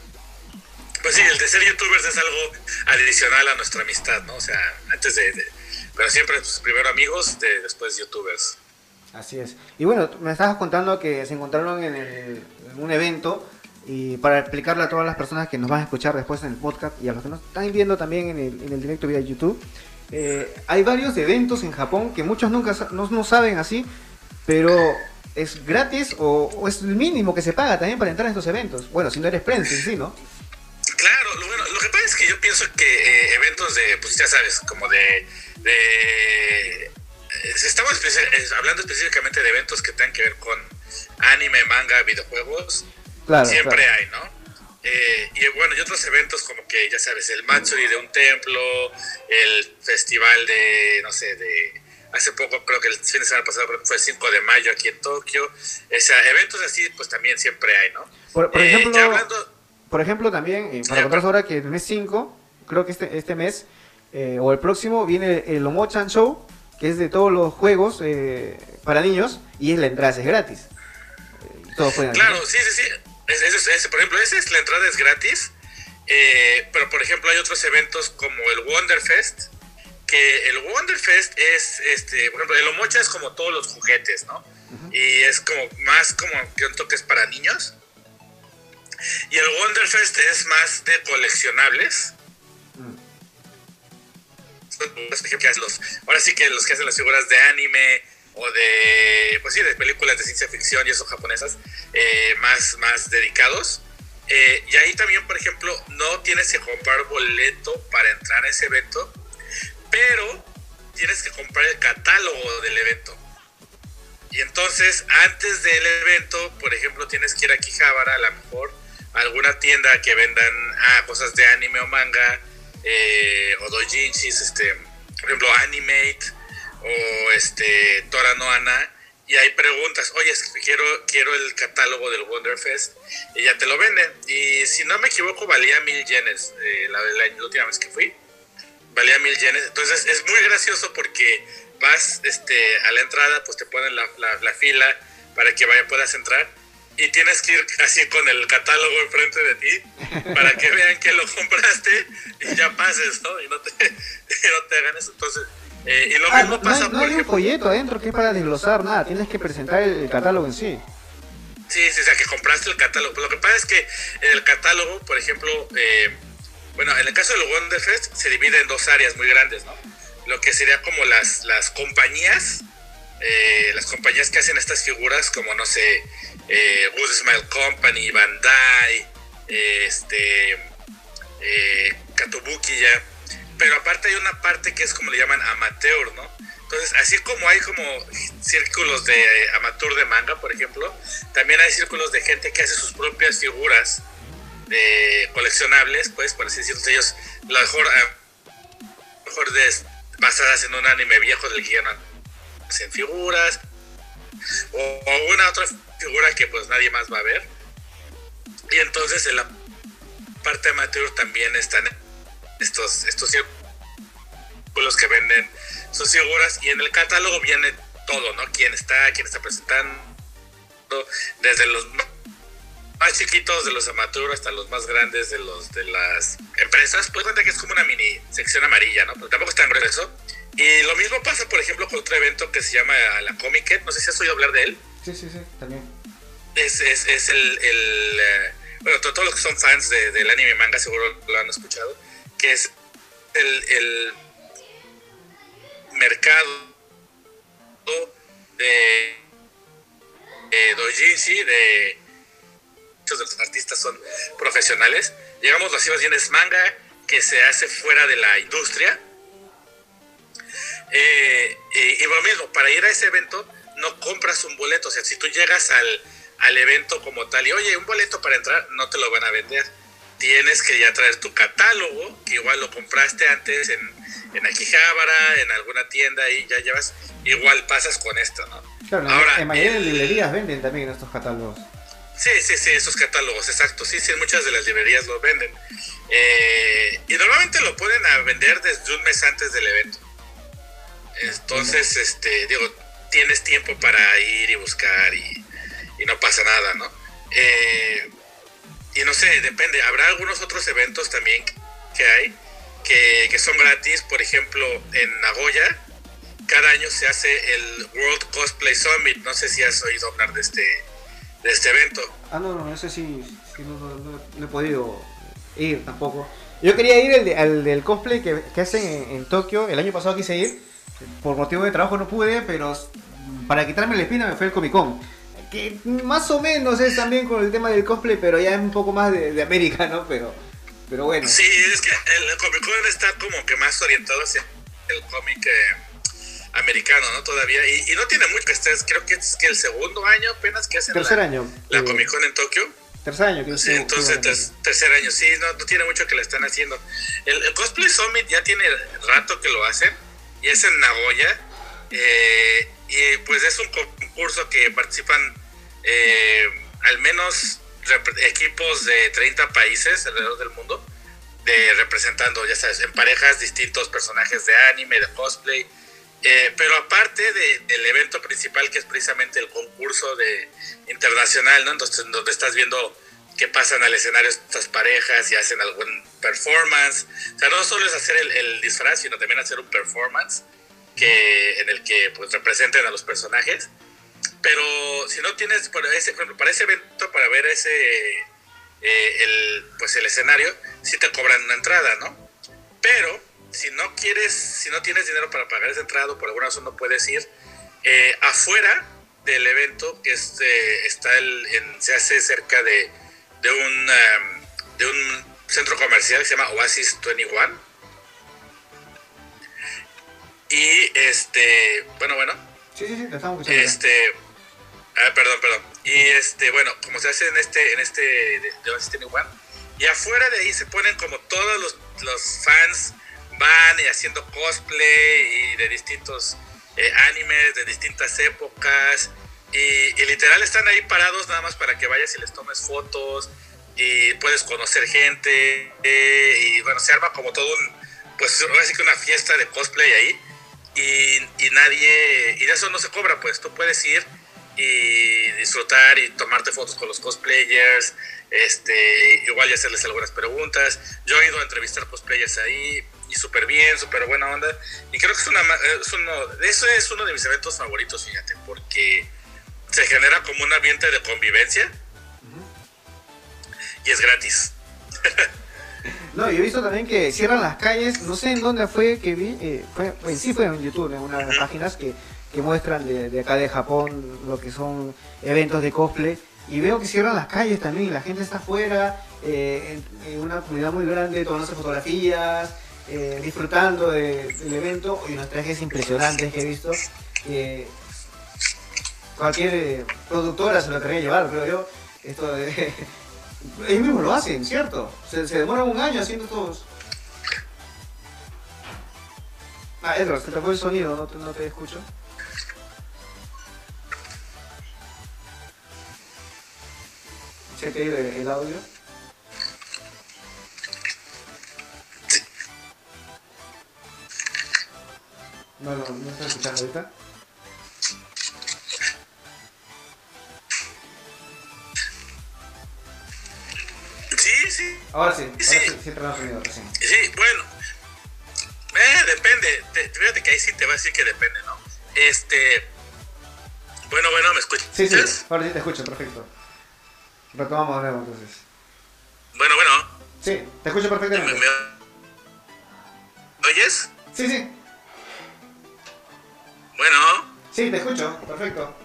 pues sí, el de ser youtubers es algo adicional a nuestra amistad, ¿no? O sea, antes de, pero siempre pues, primero amigos, de, después youtubers. Así es. Y bueno, me estabas contando que se encontraron en, un evento y para explicarle a todas las personas que nos van a escuchar después en el podcast y a los que nos están viendo también en el, en directo vía YouTube, eh, hay varios eventos en Japón que muchos nunca no, no saben así, pero es gratis o, o es el mínimo que se paga también para entrar a estos eventos. Bueno, si no eres prensa en sí, ¿no? Es que yo pienso que eh, eventos de, pues ya sabes, como de... de eh, estamos hablando específicamente de eventos que tengan que ver con anime, manga, videojuegos, Claro. siempre claro. hay, ¿no? Eh, y bueno, y otros eventos como que, ya sabes, el Matsuri de un templo, el festival de, no sé, de... Hace poco, creo que el fin de semana pasado fue el 5 de mayo aquí en Tokio. O sea, eventos así, pues también siempre hay, ¿no? Por, por Eh, ejemplo, ya hablando... Por ejemplo, también, eh, para Ya, contaros ahora que el mes 5, creo que este, este mes, eh, o el próximo, viene el Omochan Show, que es de todos los juegos eh, para niños, y es la entrada es gratis. Todos pueden Claro, sí, sí, sí. Es- es- por ejemplo, ese es la entrada es gratis. pero por ejemplo hay otros eventos como el Wonderfest, que el Wonderfest es, este, por ejemplo, el Omocha es como todos los juguetes, ¿no? Y es como más como que un toque es para niños. Y el Wonderfest es más de coleccionables. Ahora sí que los que hacen las figuras de anime o de pues sí de películas de ciencia ficción y eso japonesas eh, más más dedicados Eh, y ahí también por ejemplo no tienes que comprar boleto para entrar a ese evento pero tienes que comprar el catálogo del evento y entonces antes del evento por ejemplo tienes que ir a Quijabara a lo mejor alguna tienda que vendan ah, cosas de anime o manga eh, o doujinshis este por ejemplo Animate o este Tora no Ana y ahí preguntas, oye, es que quiero, quiero el catálogo del Wonderfest y ya te lo venden. Y si no me equivoco, valía mil yenes eh, la, la- la última vez que fui. Valía mil yenes. Entonces es muy gracioso porque vas este, a la entrada, pues te ponen la- la fila para que vaya, puedas entrar. Y tienes que ir así con el catálogo enfrente de ti para que vean que lo compraste y ya pases, ¿no? Y no te, y no te hagan eso. Entonces, eh, y lo Ah, mismo no, pasa hay, no por hay un folleto adentro que es para desglosar nada, tienes que presentar el, el catálogo en sí. Sí, sí, o sea, que compraste el catálogo. Lo que pasa es que en el catálogo, por ejemplo, eh, bueno, en el caso del Wonderfest se divide en dos áreas muy grandes, ¿no? Lo que sería como las, las compañías, eh, las compañías que hacen estas figuras, como, no sé, eh, Smile Company, Bandai, eh, este, eh, Katobuki ya. Pero aparte hay una parte que es como le llaman amateur, ¿no? Entonces, así como hay como círculos de eh, amateur de manga, por ejemplo, también hay círculos de gente que hace sus propias figuras de coleccionables, pues, por así decirlo, ellos, a lo mejor, mejor de- basadas en un anime viejo del no hacen figuras, o, o una otra figura que pues nadie más va a ver. Y entonces en la parte amateur también están estos, estos círculos que venden sus figuras y en el catálogo viene todo, ¿no? Quién está, quién está presentando, desde los más chiquitos de los amateurs hasta los más grandes de los de las empresas. Pues cuenta que es como una mini sección amarilla, ¿no? Pero tampoco es tan grueso. Y lo mismo pasa, por ejemplo, con otro evento que se llama la Comic no sé si has oído hablar de él Sí, sí, sí, también. es, es, es el, eh, bueno, to- todos los que son fans de- del anime manga seguro lo han escuchado, que es el, el mercado de, de doujinshi, de muchos de los artistas son profesionales, digamos así más bien es manga que se hace fuera de la industria, eh, y lo mismo, para ir a ese evento no compras un boleto. O sea, si tú llegas al, al evento como tal y, oye, un boleto para entrar, no te lo van a vender. tienes que ya traer tu catálogo, que igual lo compraste antes en, en Akihabara, en alguna tienda y ya llevas, igual pasas con esto, ¿no? Claro, en- Ahora, en mayoría de librerías venden también estos catálogos. Sí, sí, sí, esos catálogos, exacto. Sí, sí, muchas de las librerías lo venden. Eh, y normalmente lo ponen a vender desde un mes antes del evento. Entonces, este, digo, tienes tiempo para ir y buscar y, no pasa nada, ¿no? Eh, y no sé, depende. Habrá algunos otros eventos también que hay que, son gratis. Por ejemplo, en Nagoya, cada año se hace el World Cosplay Summit. No sé si has oído hablar de este, de este evento. Ah, no, no, sí, sí, no, no- no- no he podido ir tampoco. Yo quería ir al del cosplay que, que hacen en, en Tokio. El año pasado quise ir. Por motivo de trabajo no pude, pero para quitarme la espina me fue el Comic Con. Que más o menos es también con el tema del cosplay, pero ya es un poco más de, de América, ¿no? Pero, pero bueno. Sí, es que el Comic Con está como que más orientado hacia el cómic eh, americano, ¿no? Todavía. Y, y no tiene mucho que esté, creo que es que el segundo año apenas que hacen Tercer la, año. la eh, Comic Con en Tokio. Tercer año. que Sí, que- entonces ter- tercer año, sí, no, no tiene mucho que le están haciendo. El, el Cosplay Summit ya tiene rato que lo hacen y es en Nagoya. eh, y pues es un concurso que participan eh, al menos equipos de 30 países alrededor del mundo, de representando, ya sabes, en parejas distintos personajes de anime, de cosplay. Eh, pero aparte de- del evento principal, que es precisamente el concurso de internacional, ¿no? Entonces, donde estás viendo que pasan al escenario estas parejas y hacen algún performance. O sea, no solo es hacer el, el disfraz, sino también hacer un performance que, en el que pues, representen a los personajes. Pero si no tienes, para ese, por ejemplo, para ese evento, para ver ese, eh, el, pues el escenario, sí te cobran una entrada, ¿no? Pero si no quieres, si no tienes dinero para pagar esa entrada o por alguna razón no puedes ir, eh, afuera del evento que es, eh, está el, en- se hace cerca de, de un um, de un centro comercial que se llama Oasis 21 y este bueno bueno. Sí, sí, sí, te estamos escuchando. este ah, perdón perdón. Y este bueno como se hace en este en este de, de Oasis 21 y afuera de ahí se ponen como todos los, los fans van y haciendo cosplay y de distintos eh, animes de distintas épocas. Y, y literal están ahí parados nada más para que vayas y les tomes fotos y puedes conocer gente eh, y bueno se arma como todo un pues ahora que una fiesta de cosplay ahí y, y nadie y de eso no se cobra pues tú puedes ir y disfrutar y tomarte fotos con los cosplayers este igual y hacerles algunas preguntas. Yo he ido a entrevistar cosplayers ahí y súper bien súper buena onda y creo que es una es uno eso es uno de mis eventos favoritos fíjate porque se genera como un ambiente de convivencia y es gratis No, yo he visto también que cierran las calles, no sé en dónde fue que vi, eh, fue, en sí fue en YouTube, en una de las páginas que, que muestran de, de acá de Japón lo que son eventos de cosplay. Y veo que cierran las calles también, la gente está afuera, eh, en, en una comunidad muy grande, tomándose fotografías, eh, disfrutando de- del evento. Y unos trajes impresionantes que he visto. que cualquier eh, productora se lo querría llevar, creo yo. Esto de, ellos mismos lo hacen, ¿cierto? Se, se demoran un año haciendo estos. Ah, Edward, se te fue el sonido, no te, no te escucho. ¿Se te ha ido el, audio? No, no, no está escuchando ahorita. Sí sí Ahora sí, ahora sí, Sí. sí, sonido recién. Sí, bueno. Eh, depende. Te- fíjate que ahí sí te va a decir que depende, ¿no? Este. Bueno, bueno, ¿me escuchas? Sí, sí, ahora sí te escucho, perfecto. Retomamos de nuevo entonces. Bueno, bueno. Sí, te escucho ¿Me, perfectamente. me oyes? Sí, sí, Bueno. sí, te escucho, perfecto.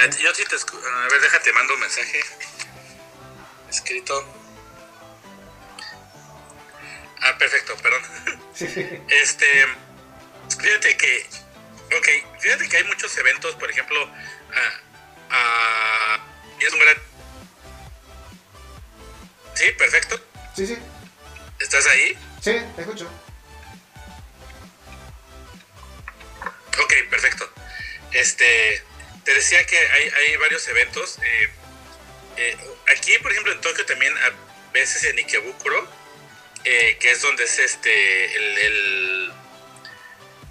eh, Yo sí te escucho. A ver, déjate, mando un mensaje. Escrito. Ah, perfecto, perdón. Este, fíjate que, ok, fíjate que hay muchos eventos, por ejemplo, ah, ah, y es un gran Sí, perfecto. Sí, sí, ¿Estás ahí? sí, te escucho. Ok, perfecto. Este, te decía que hay, hay varios eventos. eh, eh, aquí, por ejemplo, en Tokio también, a veces en Ikebukuro, eh, que es donde es este, el, el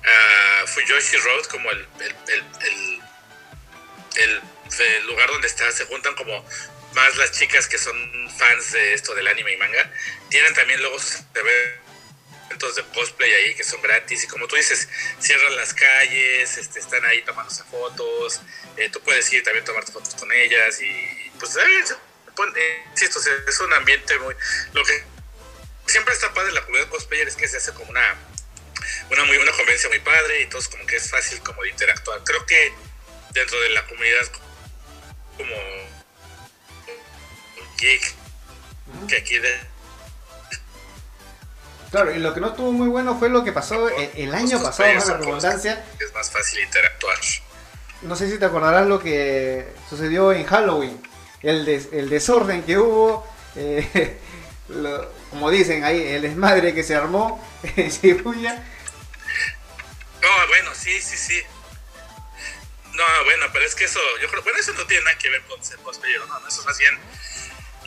ah, Fuyoshi Road, como el- el- el lugar donde está, se juntan como más las chicas que son fans de esto del anime y manga. Tienen también luego sus eventos de cosplay ahí que son gratis y como tú dices, cierran las calles, este, están ahí tomándose fotos, eh, tú puedes ir también a tomarte fotos con ellas y pues eh, eh, insisto, es un ambiente muy... Lo que siempre está padre la comunidad cosplayer es que se hace como una una muy una convivencia muy padre y todos como que es fácil como de interactuar. Creo que dentro de la comunidad como geek que aquí de, Claro, y lo que no estuvo muy bueno fue lo que pasó el, el año pasado, la redundancia. es más fácil interactuar. No sé si te acordarás lo que sucedió en Halloween. El, des- el desorden que hubo, eh, (laughs) como dicen ahí, el desmadre que se armó (laughs) en Shibuya. No, bueno, sí, sí, sí. No, bueno, pero es que eso, yo creo, bueno, eso no tiene nada que ver con ser cosplayer, no, no, eso es más bien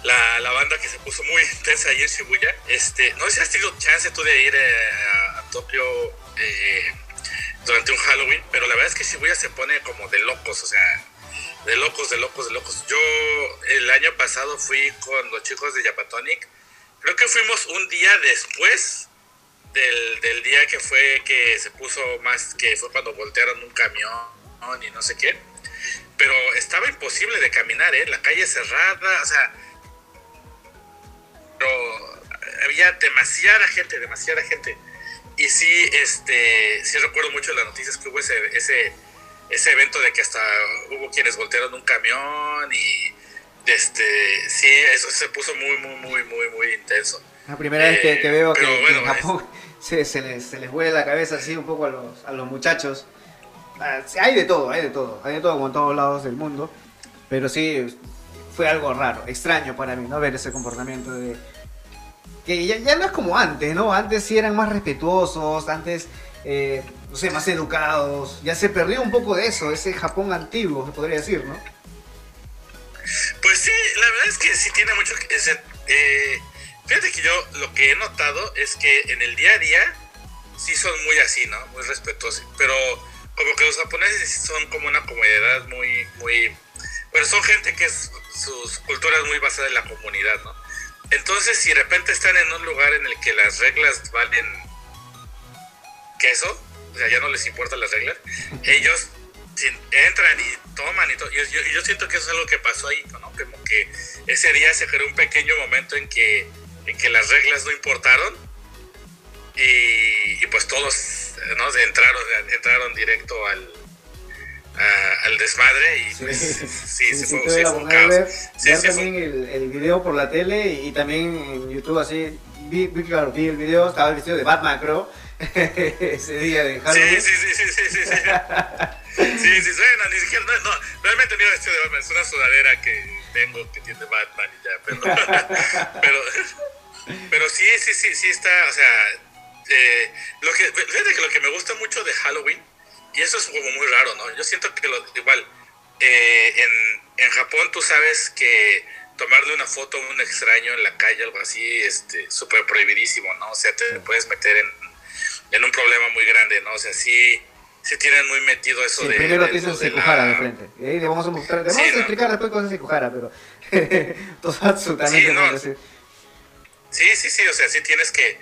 la, la banda que se puso muy (laughs) intensa ahí en Shibuya. Este, no sé si has tenido chance tú de ir eh, a Tokio eh, durante un Halloween, pero la verdad es que Shibuya se pone como de locos, o sea, de locos, de locos, de locos. Yo el año pasado fui con los chicos de Yapatonic, creo que fuimos un día después del, del día que fue que se puso más, que fue cuando voltearon un camión y no sé qué. Pero estaba imposible de caminar, ¿eh? La calle cerrada, o sea. Pero había demasiada gente, demasiada gente. Y sí, este, sí recuerdo mucho las noticias que hubo ese, ese, ese evento de que hasta hubo quienes voltearon un camión y este, sí, eso se puso muy, muy, muy, muy, muy intenso. La primera vez que, que veo que, pero que bueno, en Japón (laughs) se, se les, se les vuela la cabeza así un poco a los, a los muchachos. Ah, Hay de todo, hay de todo, hay de todo como en todos lados del mundo. Pero sí, fue algo raro, extraño para mí, ¿no? Ver ese comportamiento de... Que ya, ya no es como antes, ¿no? Antes sí eran más respetuosos, antes, eh, no sé, más educados. Ya se perdió un poco de eso, ese Japón antiguo, se podría decir, ¿no? Pues sí, la verdad es que sí tiene mucho que eh, fíjate que yo lo que he notado es que en el día a día sí son muy así, ¿no? Muy respetuosos. Pero como que los japoneses son como una comunidad muy, muy. Bueno, son gente que es, sus culturas muy basadas en la comunidad, ¿no? Entonces, si de repente están en un lugar en el que las reglas valen queso, o sea, ya no les importan las reglas, ellos entran y toman y todo. Yo, yo- yo siento que eso es algo que pasó ahí, ¿no? Como que ese día se creó un pequeño momento en que, en que las reglas no importaron y, y pues todos ¿no? Se entraron, entraron directo al, a- al desmadre y pues sí, se fue, tuve sí, fue un oportunidad de caos. ver, Sí, ver sí, fue- también el, el video por la tele y, y también en YouTube así. Vi, vi, claro, vi el video, estaba vestido de Batman, creo. (laughs) Ese día de Halloween. Sí, sí, sí, sí, sí, sí, (laughs) sí. Sí, sí, bueno, ni siquiera, no, no, realmente no iba vestido de Batman, es una sudadera que tengo que tiene Batman y ya, pero, (laughs) pero, pero sí, sí, sí, sí está, o sea, eh, lo que, fíjate que lo que me gusta mucho de Halloween, y eso es como muy raro, ¿no? Yo siento que lo, igual, eh, en, en Japón tú sabes que tomarle una foto a un extraño en la calle, algo así, este, súper prohibidísimo, ¿no? O sea, te puedes meter en, en un problema muy grande, ¿no? O sea, sí, sí tienen muy metido eso Sí, de... primero de Sekujara de frente. Y ahí le vamos a mostrar, Sí, vamos a ¿no? explicar después cosas de Sekujara, pero. (laughs) Totatsu también Sí, no. decir. Sí, sí, sí, o sea, sí tienes que,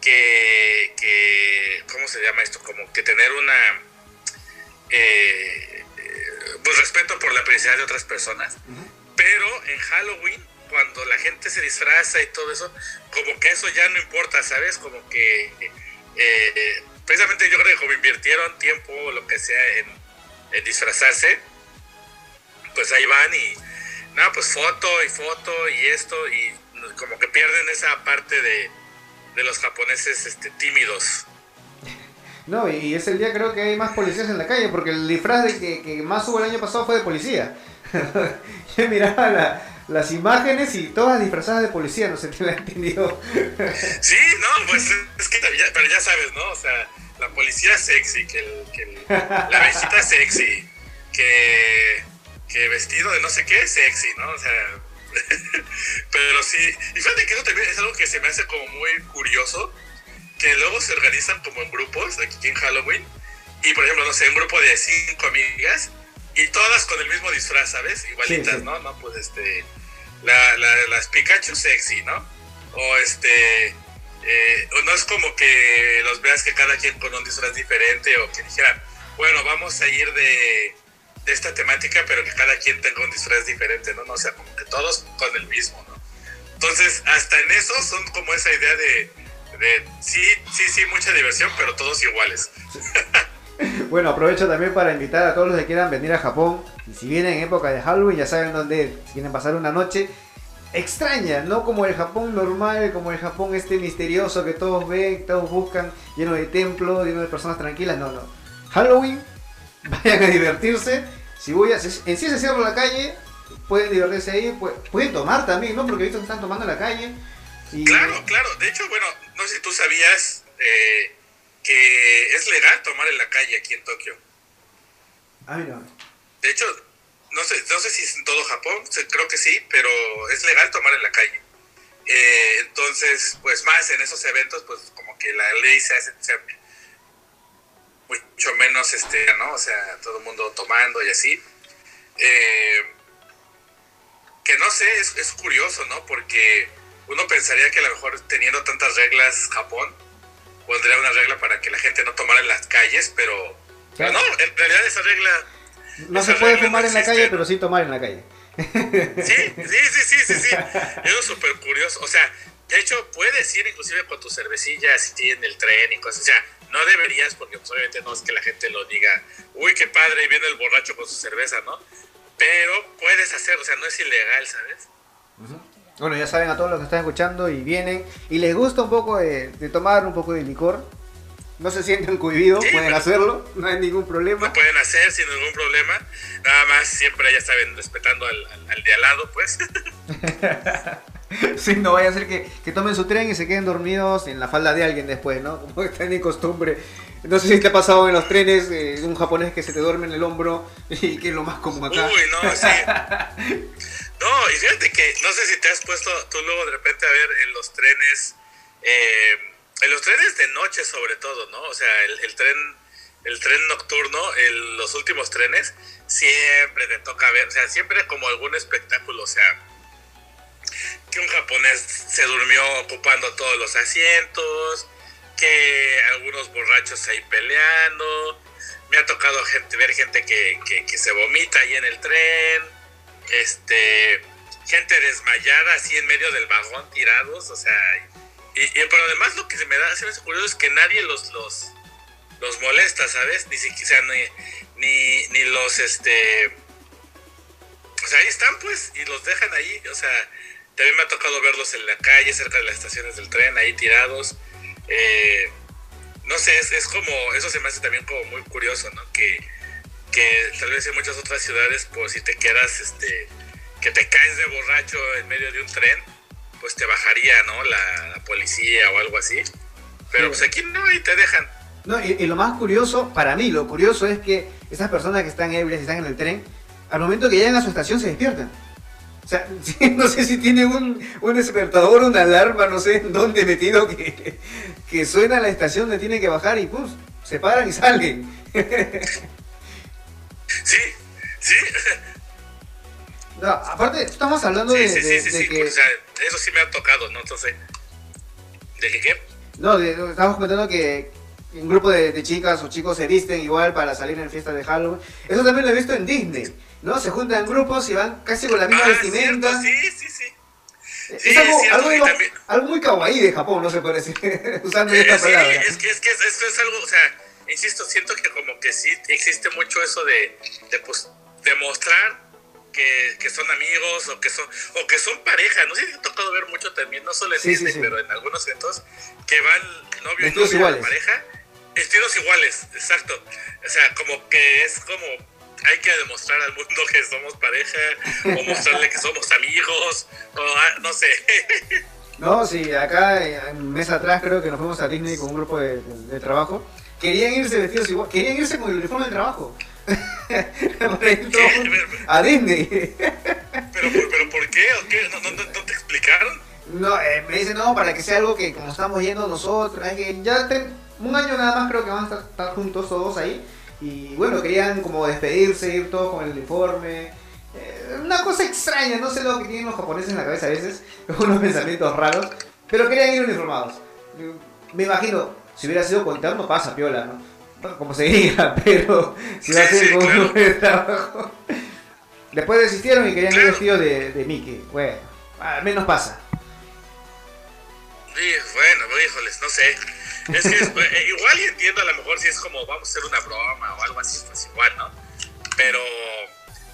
que, que ¿cómo se llama esto? Como que tener una, eh, eh, pues respeto por la privacidad de otras personas. Pero en Halloween, cuando la gente se disfraza y todo eso, como que eso ya no importa, ¿sabes? Como que, eh, precisamente yo creo que como invirtieron tiempo o lo que sea en, disfrazarse, pues ahí van y, no, pues foto y foto y esto, y como que pierden esa parte de, de los japoneses este, tímidos. No, y es el día creo que hay más policías en la calle, porque el disfraz que, que más hubo el año pasado fue de policía. (laughs) Yo miraba la- las imágenes y todas disfrazadas de policía, no sé qué la entendió. Sí, no, pues es que ya, pero ya sabes, ¿no? O sea, la policía sexy, que, el, que el- la abejita sexy, que, que vestido de no sé qué sexy, ¿no? O sea, (laughs) pero sí, y fíjate que eso también es algo que se me hace como muy curioso, que luego se organizan como en grupos aquí en Halloween, y por ejemplo, no sé, un grupo de cinco amigas, y todas con el mismo disfraz, ¿sabes? Igualitas, Sí, sí. ¿no? No, pues este, la, la- las Pikachu sexy, ¿no? O este, eh, no es como que los veas que cada quien con un disfraz diferente o que dijeran, bueno, vamos a ir de, de esta temática, pero que cada quien tenga un disfraz diferente, ¿no? no o sea, como que todos con el mismo, ¿no? Entonces, hasta en eso son como esa idea de, de sí, sí, sí, mucha diversión, pero todos iguales. (laughs) Bueno, aprovecho también para invitar a todos los que quieran venir a Japón. Y si vienen en época de Halloween, ya saben dónde. Si quieren pasar una noche extraña, no como el Japón normal, como el Japón este misterioso que todos ven, todos buscan, lleno de templos, lleno de personas tranquilas. No, no. Halloween, (laughs) vayan a divertirse. Si voy a, en sí se cierra la calle, pueden divertirse ahí, pu- pueden tomar también, ¿no? Porque que están tomando en la calle. Claro, claro. De hecho, bueno, no sé si tú sabías eh, que es legal tomar en la calle aquí en Tokio. No. De hecho, no sé, no sé si es en todo Japón, creo que sí, pero es legal tomar en la calle. Eh, entonces, pues más en esos eventos, pues como que la ley se hace se- mucho menos, este, ¿no? O sea, todo el mundo tomando y así. Eh, que no sé, es, es curioso, ¿no? Porque uno pensaría que a lo mejor teniendo tantas reglas Japón, pondría una regla para que la gente no tomara en las calles, pero, no, en realidad esa regla No se puede fumar no en la calle, pero sí tomar en la calle. Sí, (laughs) sí, sí, sí, sí, sí. Eso es súper curioso. O sea, de hecho, puedes ir inclusive con tu cervecilla así en el tren y cosas. O sea, no deberías porque pues, obviamente no es que la gente lo diga, uy, qué padre, y viene el borracho con su cerveza, ¿no? Pero puedes hacer, o sea, no es ilegal, ¿sabes? Bueno, ya saben a todos los que están escuchando y vienen y les gusta un poco de, de tomar un poco de licor. No se sienten cohibidos, Sí, pueden hacerlo, no hay ningún problema. Lo pueden hacer sin ningún problema. Nada más siempre, ya saben, respetando al, al- al de al lado, pues. (laughs) Sí, no vaya a ser que, que tomen su tren y se queden dormidos en la falda de alguien después, ¿no? Como (laughs) está de costumbre. No sé si te ha pasado en los trenes eh, un japonés que se te duerme en el hombro y que es lo más común acá. Uy, no, sí. (laughs) No, y fíjate que no sé si te has puesto tú luego de repente a ver en los trenes, eh, en los trenes de noche sobre todo, ¿no? O sea, el, el tren, el tren nocturno, el- los últimos trenes, siempre te toca ver, o sea, siempre como algún espectáculo, o sea, que un japonés se durmió ocupando todos los asientos, que algunos borrachos ahí peleando, me ha tocado gente, ver gente que, que, que se vomita ahí en el tren, este, gente desmayada así en medio del vagón tirados, o sea, y, y- pero además lo que se me da, se me hace curioso es que nadie los, los, los molesta, ¿sabes? Ni siquiera, ni, ni, ni los, este, o sea, ahí están pues, y los dejan ahí, o sea, también me ha tocado verlos en la calle, cerca de las estaciones del tren, ahí tirados, eh, no sé, es, es como, eso se me hace también como muy curioso, ¿no? Que, que tal vez en muchas otras ciudades, pues si te quedas, este, que te caes de borracho en medio de un tren, pues te bajaría, ¿no? La, la policía o algo así. Pero Sí. pues aquí no, y te dejan. No, y, y lo más curioso, para mí, lo curioso es que esas personas que están ebrias y están en el tren, al momento que llegan a su estación se despiertan. O sea, (laughs) no sé si tienen un, un despertador, una alarma, no sé en dónde metido que, que suena la estación donde tienen que bajar y pues se paran y salen. (laughs) Sí, sí, No, aparte, estamos hablando sí, de, sí, de- sí, sí, de sí, que... o sea, eso sí me ha tocado, ¿no? Entonces, ¿de qué qué? No, de- estamos comentando que un grupo de, de chicas o chicos se visten igual para salir en fiestas de Halloween. Eso también lo he visto en Disney, ¿no? Se juntan en grupos y van casi con la misma Ah, vestimenta. cierto, sí, sí, sí. Es Sí, algo, cierto, algo, también- algo muy kawaii de Japón, no se puede decir, (laughs) usando Eh, esta sí, palabra. es que, es que es- esto es algo, o sea, insisto, siento que como que sí existe mucho eso de, de pues, demostrar que, que son amigos o que son o que son pareja. No sé si ha tocado ver mucho también, no solo en Sí, sí, Disney, sí. pero en algunos eventos, que van novio y novia, iguales. pareja, vestidos iguales, exacto. O sea, como que es como hay que demostrar al mundo que somos pareja, o mostrarle que somos amigos, o ah, no sé. (laughs) No, sí, acá un mes atrás creo que nos fuimos a Disney con un grupo de, de- de trabajo. Querían irse vestidos igual, querían irse con el uniforme del trabajo. (laughs) (laughs) Para ir a Disney. ¿Pero, pero ¿por qué? ¿O qué? ¿No, no, no- no te explicaron? No, eh, me dicen, no, para que sea algo que como estamos yendo nosotros, es que ya ten- un año nada más creo que van a estar, estar juntos todos ahí. Y bueno, querían como despedirse, ir todos con el uniforme. Eh, una cosa extraña, no sé lo que tienen los japoneses en la cabeza a veces, (laughs) unos pensamientos raros, pero querían ir uniformados. Me imagino, si hubiera sido con terno pasa piola, ¿no? Como se diga, (laughs) pero si va a Sí, ser sí, con uniforme de trabajo. Después desistieron y querían ir vestidos de, de Mickey. Bueno, al menos pasa. Sí, bueno, híjoles, no sé. Es que es- (laughs) eh, igual y entiendo a lo mejor si es como vamos a hacer una broma o algo así, pues igual, ¿no? Pero,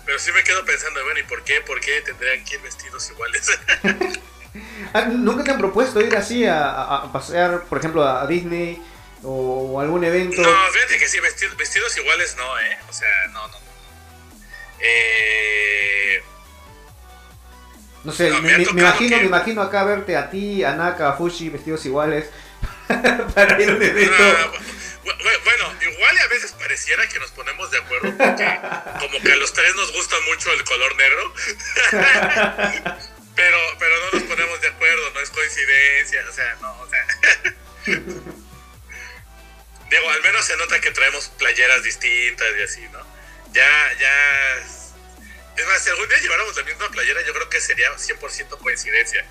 pero sí me quedo pensando, bueno, ¿y por qué? ¿Por qué tendrían que ir vestidos iguales? (laughs) Ah, ¿Nunca te han propuesto ir así a, a- a pasear, por ejemplo, a Disney o, o algún evento? no, fíjate que sí, vestidos, vestidos iguales no, ¿eh? O sea, no, no. no. Eh, No sé, no, me, me imagino, que- me imagino acá verte a ti, a Naka, a Fushi vestidos iguales (laughs) para ir a un evento. Ah, bu- bu- bueno, igual y a veces pareciera que nos ponemos de acuerdo porque como que a los tres nos gusta mucho el color negro. (laughs) coincidencia, o sea, no, o sea. (laughs) Digo, al menos se nota que traemos playeras distintas y así, ¿no? Ya, ya. Es más, si algún día lleváramos la misma playera, yo creo que sería 100% coincidencia.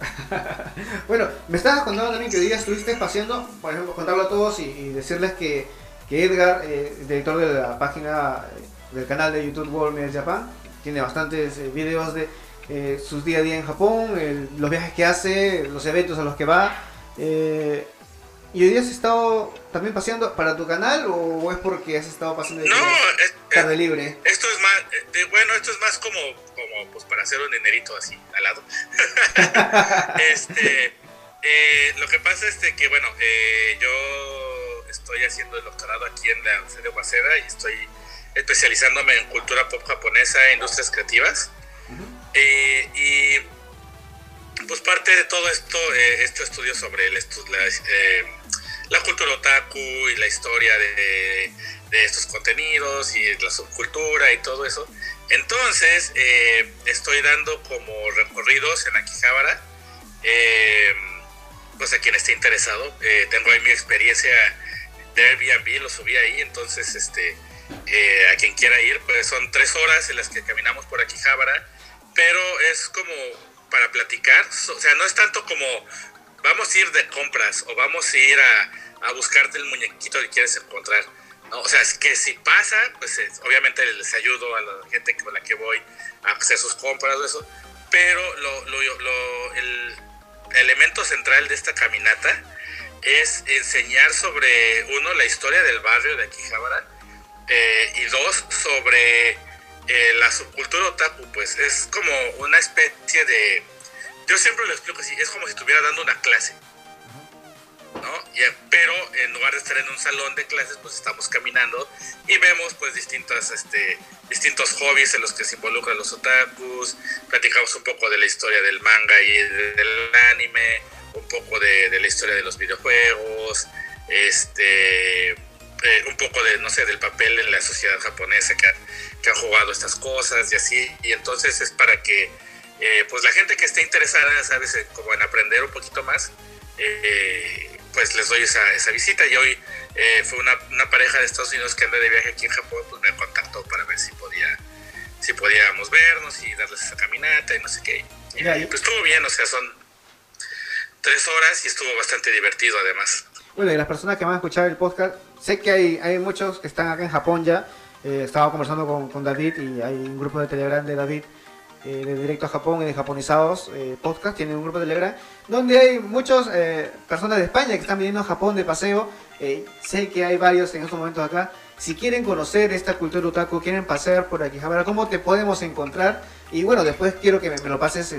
(laughs) Bueno, me estabas contando también que hoy día estuviste paseando, por ejemplo, contarlo a todos y, decirles que, que Edgar, eh, director de la página eh, del canal de YouTube World Media Japan, tiene bastantes eh, videos de eh, sus día a día en Japón, el- los viajes que hace, los eventos a los que va. eh, ¿Y hoy día has estado también paseando para tu canal o es porque has estado paseando de No, es- es tarde libre? Esto es más, eh, de- bueno, esto es más como, como pues para hacer un dinerito así al lado. (laughs) (laughs) este, eh, lo que pasa es que, bueno, eh, yo estoy haciendo el doctorado aquí en la sede de Waseda y estoy especializándome en cultura pop japonesa e industrias creativas. Y pues parte de todo esto, eh, este estudio sobre el estu- la, eh, la cultura otaku y la historia de, de estos contenidos y la subcultura y todo eso. Entonces, eh, estoy dando como recorridos en Akihabara. eh, pues a quien esté interesado. Eh, tengo ahí mi experiencia de Airbnb, lo subí ahí. Entonces, este, a quien quiera ir, pues son tres horas en las que caminamos por Akihabara. Pero es como para platicar. O sea, no es tanto como vamos a ir de compras o vamos a ir a, a buscarte el muñequito que quieres encontrar. ¿no? O sea, es que si pasa, pues obviamente les ayudo a la gente con la que voy a hacer sus compras o eso. Pero lo- el elemento central de esta caminata es enseñar sobre, uno, la historia del barrio de Akihabara eh, y dos, sobre eh, la subcultura otaku. Pues es como una especie de... Yo siempre lo explico así, es como si estuviera dando una clase. ¿no? Y, eh, pero en lugar de estar en un salón de clases, pues estamos caminando y vemos pues distintas, este, distintos hobbies en los que se involucran los otakus, platicamos un poco de la historia del manga y de- del anime, un poco de, de la historia de los videojuegos, este, eh, un poco de, no sé, del papel en la sociedad japonesa que, han- que han jugado estas cosas y así, y entonces es para que eh, pues la gente que esté interesada, sabes, como en aprender un poquito más, eh, pues les doy esa, esa visita. Y hoy eh, fue una, una pareja de Estados Unidos que anda de viaje aquí en Japón, pues me contactó para ver si podía si podíamos vernos y darles esa caminata y no sé qué. Y- pues estuvo bien, o sea, son tres horas y estuvo bastante divertido además. Bueno, y las personas que van a escuchar el podcast, sé que hay, hay muchos que están acá en Japón ya. Eh, estaba conversando con, David y hay un grupo de Telegram de David eh, de Directo a Japón y de Japonizados eh, Podcast. Tiene un grupo de Telegram donde hay muchas personas de España que están viniendo a Japón de paseo. Sé que hay varios en estos momentos acá. Si quieren conocer esta cultura otaku, quieren pasear por aquí, Javara, ¿cómo te podemos encontrar? Y bueno, después quiero que me, lo pases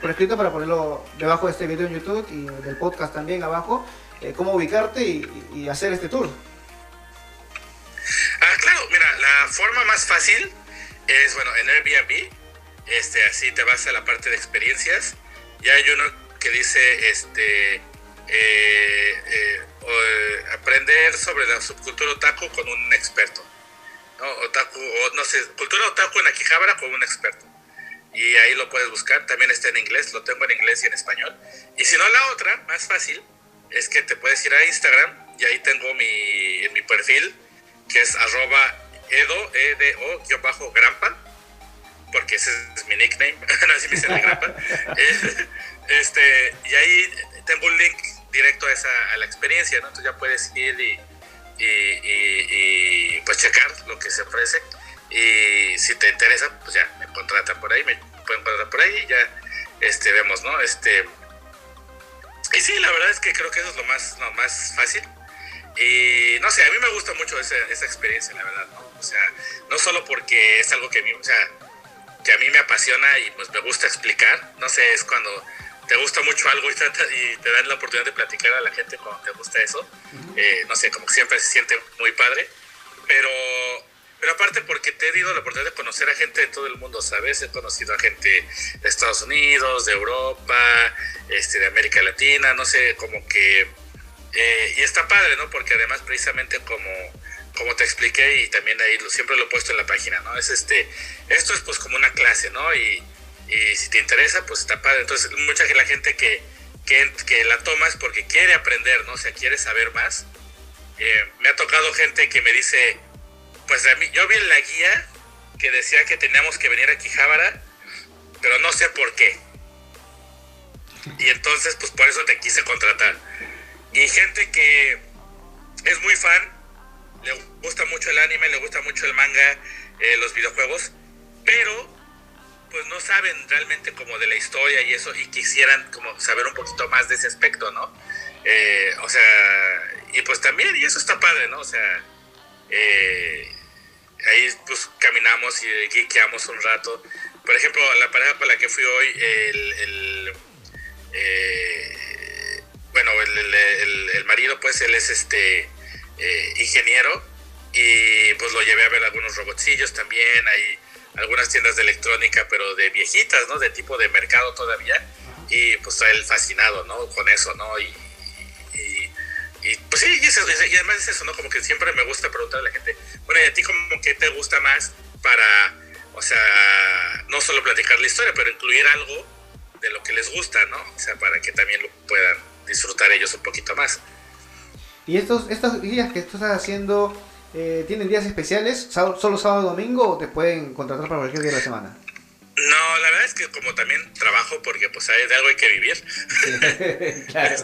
por escrito para ponerlo debajo de este video en YouTube y del podcast también abajo cómo ubicarte y hacer este tour. Forma más fácil es, bueno, en Airbnb, este, así te vas a la parte de experiencias. Y hay uno que dice, este, eh, eh, o, eh, aprender sobre la subcultura otaku con un experto. ¿no? Otaku, o no sé, cultura otaku en Akihabara con un experto. Y ahí lo puedes buscar, también está en inglés, lo tengo en inglés y en español. Y si no, la otra, más fácil, es que te puedes ir a Instagram y ahí tengo mi, mi perfil, que es arroba edo, edo, guion bajo, grampa, porque ese es mi nickname, (laughs) así me dicen grampa. (laughs) Eh, este, y ahí tengo un link directo a, esa, a la experiencia, ¿no? Entonces ya puedes ir y, y, y- y, pues checar lo que se ofrece. Y si te interesa, pues ya me contratan por ahí, me pueden contratar por ahí y ya este, vemos, ¿no? Este, y sí, la verdad es que creo que eso es lo más, lo más fácil. Y no sé, a mí me gusta mucho esa, esa experiencia, la verdad, ¿no? O sea, no solo porque es algo que a mí, o sea, que a mí me apasiona y pues me gusta explicar, no sé, es cuando te gusta mucho algo y, trata- y te dan la oportunidad de platicar a la gente cuando te gusta eso, eh, no sé, como que siempre se siente muy padre, pero, pero aparte porque te he dado la oportunidad de conocer a gente de todo el mundo, ¿sabes? He conocido a gente de Estados Unidos, de Europa, este, de América Latina, no sé, como que... eh, y está padre, ¿no? Porque además precisamente como, como te expliqué y también ahí lo, siempre lo he puesto en la página, ¿no? Es este, esto es pues como una clase, ¿no? Y, y si te interesa, pues está padre. Entonces, mucha la gente que, que, que la toma es porque quiere aprender, ¿no? O sea, quiere saber más. Eh, me ha tocado gente que me dice, pues a mí, yo vi en la guía que decía que teníamos que venir a Quijabara, pero no sé por qué. Y entonces, pues por eso te quise contratar. Y gente que es muy fan, gusta mucho el anime, le gusta mucho el manga, eh, los videojuegos, pero pues no saben realmente como de la historia y eso y quisieran como saber un poquito más de ese aspecto, ¿no? Eh, o sea, y pues también, y eso está padre, ¿no? O sea, eh, ahí pues caminamos y geekeamos un rato. Por ejemplo, la pareja con la que fui hoy, el, eh, bueno, el- el marido pues él es este eh, ingeniero y pues lo llevé a ver algunos robotcillos también, hay algunas tiendas de electrónica pero de viejitas, ¿no? De tipo de mercado todavía y pues está él fascinado, ¿no? Con eso, ¿no? Y, y, y, pues sí, y, eso- y además es eso, ¿no? Como que siempre me gusta preguntarle a la gente, bueno, ¿y a ti como que te gusta más para, o sea, no solo platicar la historia, pero incluir algo de lo que les gusta, ¿no? O sea, para que también lo puedan disfrutar ellos un poquito más. ¿Y estos, estos días que tú estás haciendo eh, tienen días especiales? ¿Sábado- ¿Solo sábado y domingo o te pueden contratar para cualquier día de la semana? No, la verdad es que como también trabajo, porque pues hay- de algo hay que vivir, (laughs) claro,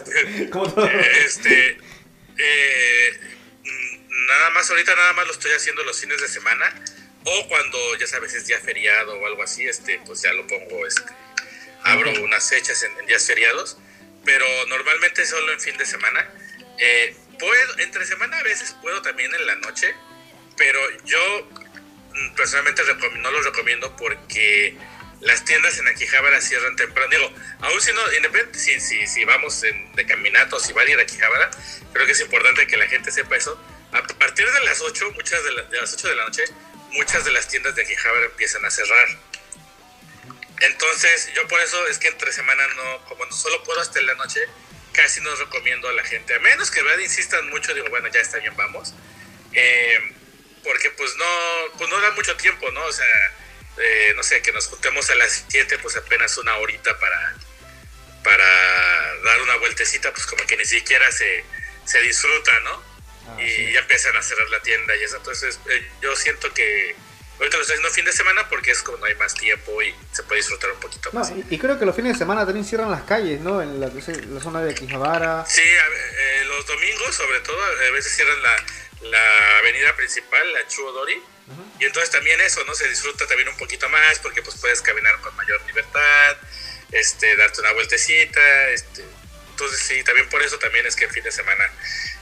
como todo. este, eh, mm, nada más ahorita nada más lo estoy haciendo los fines de semana o cuando ya sabes es día feriado o algo así, este, pues ya lo pongo, este, abro unas fechas en, en días feriados, pero normalmente solo en fin de semana. Eh, puedo, entre semana a veces puedo también en la noche, pero yo mm, personalmente no lo recomiendo porque las tiendas en Akihabara cierran temprano. Digo, aún si no, independiente si, si, si vamos en- de caminato o si van a ir a Akihabara, creo que es importante que la gente sepa eso. A partir de las 8, muchas de, la- de las 8 de la noche, muchas de las tiendas de Akihabara empiezan a cerrar. Entonces, yo por eso es que entre semana no, como no solo puedo hasta en la noche, casi no recomiendo a la gente, a menos que verdad insistan mucho, digo, bueno, ya está bien, vamos. Eh, porque pues no, pues no da mucho tiempo, ¿no? O sea, eh, no sé, que nos juntemos a las 7, pues apenas una horita para, para dar una vueltecita, pues como que ni siquiera se, se disfruta, ¿no? Ah, y sí. ya empiezan a cerrar la tienda y eso. Entonces, eh, yo siento que ahorita lo estoy haciendo fin de semana porque es como no hay más tiempo y se puede disfrutar un poquito No, más. y, y creo que los fines de semana también cierran las calles, ¿no? En la, la zona de Quijabara. Sí, a eh, los domingos sobre todo, a veces cierran la, la avenida principal, la Chuodori, y entonces también eso, ¿no? Se disfruta también un poquito más porque pues puedes caminar con mayor libertad, este, darte una vueltecita, este, entonces sí, también por eso también es que el fin de semana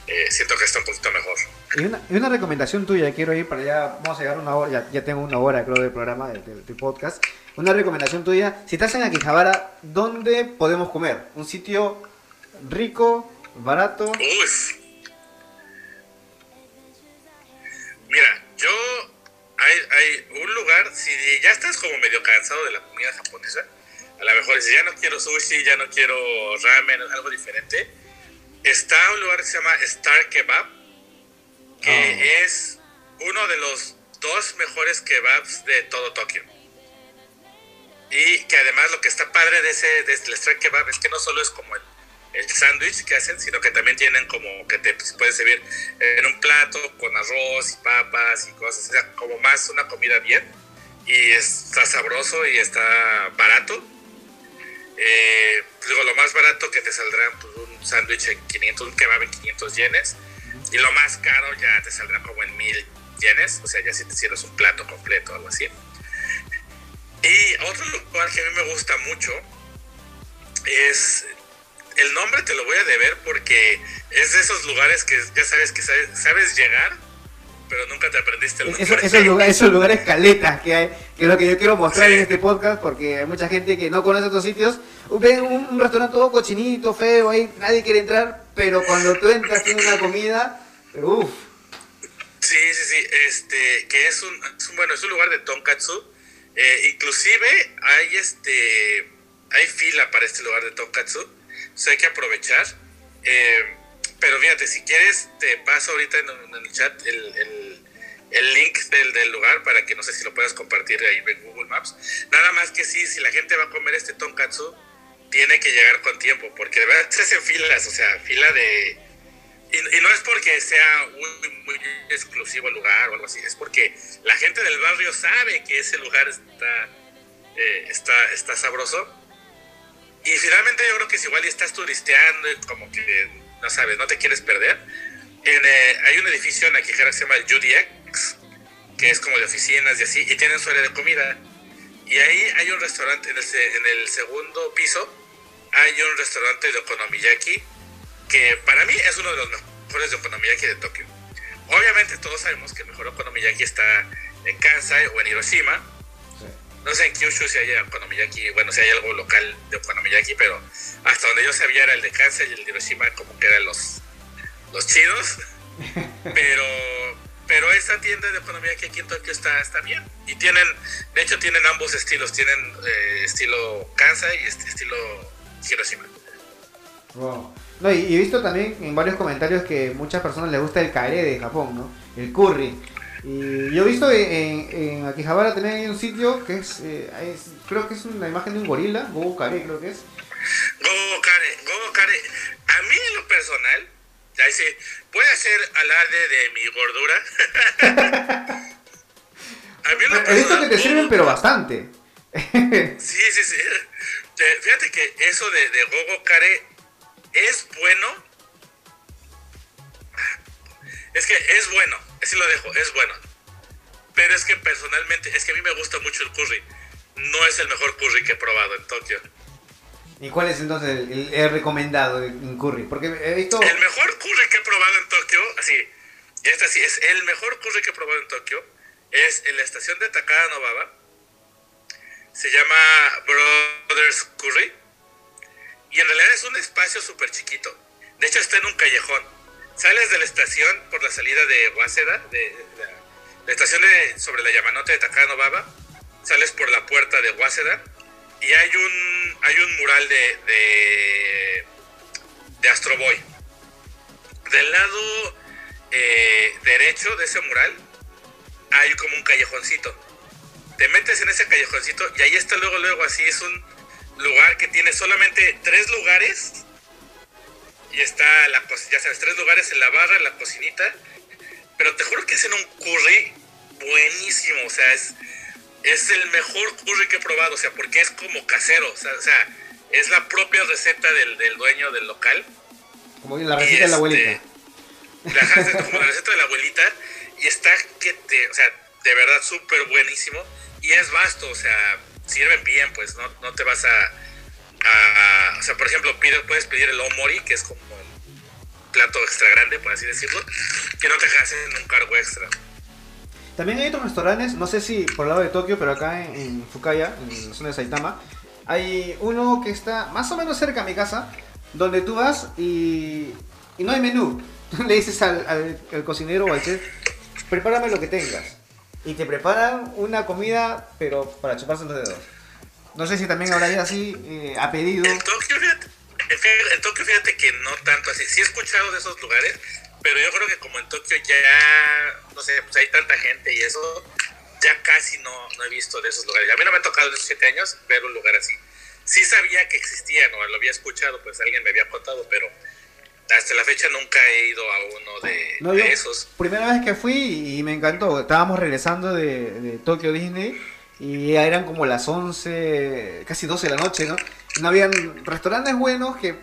eh, siento que está un poquito mejor. Y una, y una recomendación tuya, quiero ir para allá, vamos a llegar una hora, ya, ya tengo una hora creo del programa, del, del- del podcast. Una recomendación tuya, si estás en Akihabara, ¿dónde podemos comer? Un sitio rico, barato. Uf. Mira, yo hay un lugar, si ya estás como medio cansado de la comida japonesa, a lo mejor si ya no quiero sushi, ya no quiero ramen, algo diferente, está un lugar que se llama Star Kebab, que Ah. es uno de los dos mejores kebabs de todo Tokio. Y que además lo que está padre de ese de este Star Kebab es que no solo es como el, el sándwich que hacen, sino que también tienen como que te puedes servir en un plato con arroz y papas y cosas, o sea, como más una comida bien. Y está sabroso y está barato. Eh, digo, lo más barato que te saldrá pues, un sándwich en 500, un kebab en 500 yenes. Y lo más caro ya te saldrá como en 1000 yenes, o sea, ya si te sirves un plato completo o algo así. Y otro lugar que a mí me gusta mucho es. El nombre te lo voy a deber porque es de esos lugares que ya sabes que sabes, sabes llegar, pero nunca te aprendiste el Eso- esos, lugares, esos lugares caletas que hay, que es lo que yo quiero mostrar en este podcast, porque hay mucha gente que no conoce estos sitios. Ven un, un restaurante todo cochinito, feo, ahí nadie quiere entrar, pero cuando tú entras tiene una comida, uff. Sí, sí, sí, este, que es un, es un- bueno, es un lugar de tonkatsu. Eh, inclusive hay este, hay fila para este lugar de tonkatsu, entonces hay que aprovechar. Eh, pero fíjate, si quieres, te paso ahorita en, en el chat el, el- el link del, del lugar para que no sé si lo puedas compartir ahí en Google Maps. Nada más que sí, si la gente va a comer este tonkatsu, tiene que llegar con tiempo, porque de verdad se hacen filas, o sea, fila de... Y, y no es porque sea muy, muy exclusivo el lugar o algo así, es porque la gente del barrio sabe que ese lugar está, eh, está, está sabroso. Y finalmente yo creo que si igual estás turisteando como que, no sabes, no te quieres perder. En, eh, hay un edificio en Akihara que se llama el UDX, que es como de oficinas y así, y tienen su área de comida. Y ahí hay un restaurante, en el, en el segundo piso, hay un restaurante de okonomiyaki, que para mí es uno de los mejores de okonomiyaki de Tokio. Obviamente todos sabemos que el mejor okonomiyaki está en Kansai o en Hiroshima. No sé en Kyushu si hay okonomiyaki, bueno, si hay algo local de okonomiyaki, pero hasta donde yo sabía era el de Kansai y el de Hiroshima como que eran los, los chidos. (laughs) Pero pero esta tienda de okonomiyaki aquí en Tokio está, está bien. Y tienen, de hecho tienen ambos estilos, tienen eh, estilo Kansai y este estilo Hiroshima. Wow. No, y, y he visto también en varios comentarios que muchas personas les gusta el kare de Japón, ¿no? El curry. Y yo he visto en, en, Akihabara también hay un sitio que es, eh, es- creo que es una imagen de un gorila, Gogo Kare creo que es. Gogo Kare, Gogo Kare, a mí en lo personal, ahí sí, voy a hacer alarde de mi gordura. (laughs) a mí en lo He visto que personal, te sirven pero bastante. (laughs) Sí, sí, sí. Fíjate que eso de, de Gogo Kare es bueno. Es que es bueno, así lo dejo, es bueno. Pero es que personalmente, es que a mí me gusta mucho el curry. No es el mejor curry que he probado en Tokio. ¿Y cuál es entonces el, el- el recomendado en curry? Porque he visto... El mejor curry que he probado en Tokio, así, y esta sí, es el mejor curry que he probado en Tokio, es en la estación de Takada Nobaba. Se llama Brothers Curry. Y en realidad es un espacio súper chiquito. De hecho, está en un callejón. Sales de la estación por la salida de Waseda, de la, estación sobre la Yamanote de Takada Nobaba. Sales por la puerta de Waseda y hay un, hay un mural de, de, de Astro Boy. Del lado eh, derecho de ese mural hay como un callejoncito. Te metes en ese callejoncito y ahí está luego, luego, así es un lugar que tiene solamente tres lugares. Y está la cocina, ya sabes, tres lugares en la barra, en la cocinita. Pero te juro que hacen un curry buenísimo. O sea, es, es el mejor curry que he probado. O sea, porque es como casero. O sea, o sea, es la propia receta del, del dueño del local. Como la receta de la abuelita. Este, Ajá, es como la receta de la abuelita. Y está que te, o sea, de verdad súper buenísimo. Y es vasto, o sea, sirven bien, pues no, no te vas a, O sea, por ejemplo, pides, puedes pedir el omori, que es como un plato extra grande, por así decirlo, que no te hacen un cargo extra. También hay otros restaurantes, no sé si por el lado de Tokio, pero acá en, en Fukaya, en la zona de Saitama, hay uno que está más o menos cerca a mi casa, donde tú vas y, no hay menú. (laughs) Le dices al cocinero o al chef, prepárame lo que tengas. y te preparan una comida, pero para chuparse los dedos. No sé si también habrá ido así eh, a pedido. En Tokio, fíjate, en Tokio, fíjate que no tanto así. Sí he escuchado de esos lugares, pero yo creo que como en Tokio ya, no sé, pues hay tanta gente y eso, ya casi no, no he visto de esos lugares. A mí no me ha tocado en esos siete años ver un lugar así. Sí sabía que existían o lo había escuchado, pues alguien me había contado, pero hasta la fecha nunca he ido a uno de, No, de yo, esos. primera vez que fui y me encantó. Estábamos regresando de, de Tokio Disney y ya eran como las 11, casi 12 de la noche, ¿no? No habían restaurantes buenos que,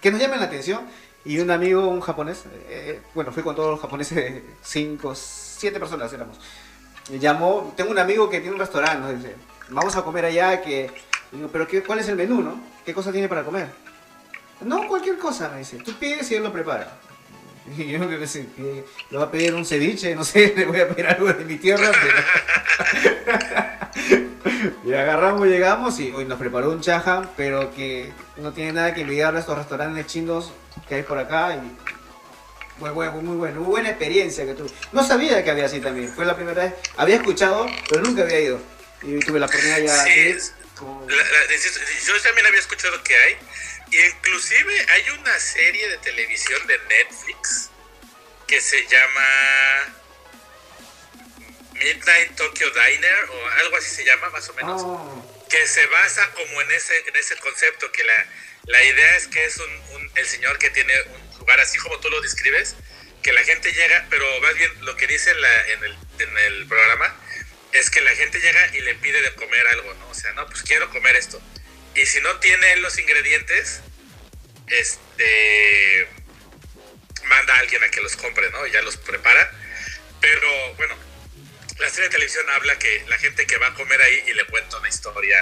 que nos llamen la atención. Y un amigo, un japonés, eh, bueno, fui con todos los japoneses, (laughs) 5, 7 personas éramos. Me llamó, tengo un amigo que tiene un restaurante, nos dice, vamos a comer allá, que... digo, pero qué, ¿cuál es el menú, no? ¿Qué cosa tiene para comer? No, cualquier cosa, me dice. Tú pides y él lo prepara. (laughs) Y yo no sé, que le va a pedir un ceviche, no sé, (laughs) le voy a pedir algo de mi tierra. pero- (laughs) y agarramos, llegamos y hoy nos preparó un chaja, pero que no tiene nada que envidiarle a estos restaurantes chinos que hay por acá. Y muy bueno, muy bueno, muy buena experiencia que tuve. No sabía que había así también, fue la primera vez. Había escuchado, pero nunca había ido. Y tuve la oportunidad ya Sí, como- La- la- insisto, yo también había escuchado que hay. Y inclusive hay una serie de televisión de Netflix que se llama Midnight Tokyo Diner o algo así se llama más o menos. Oh, Que se basa como en ese, en ese concepto, que la, la idea es que es un, un- el señor que tiene un lugar así como tú lo describes, que la gente llega, pero más bien lo que dice en, la- en el, en el programa es que la gente llega y le pide de comer algo, ¿no? O sea, no, pues quiero comer esto. Y si no tiene los ingredientes, este manda a alguien a que los compre, ¿no? Y ya los prepara. Pero bueno, la serie de televisión habla que la gente que va a comer ahí y le cuenta una historia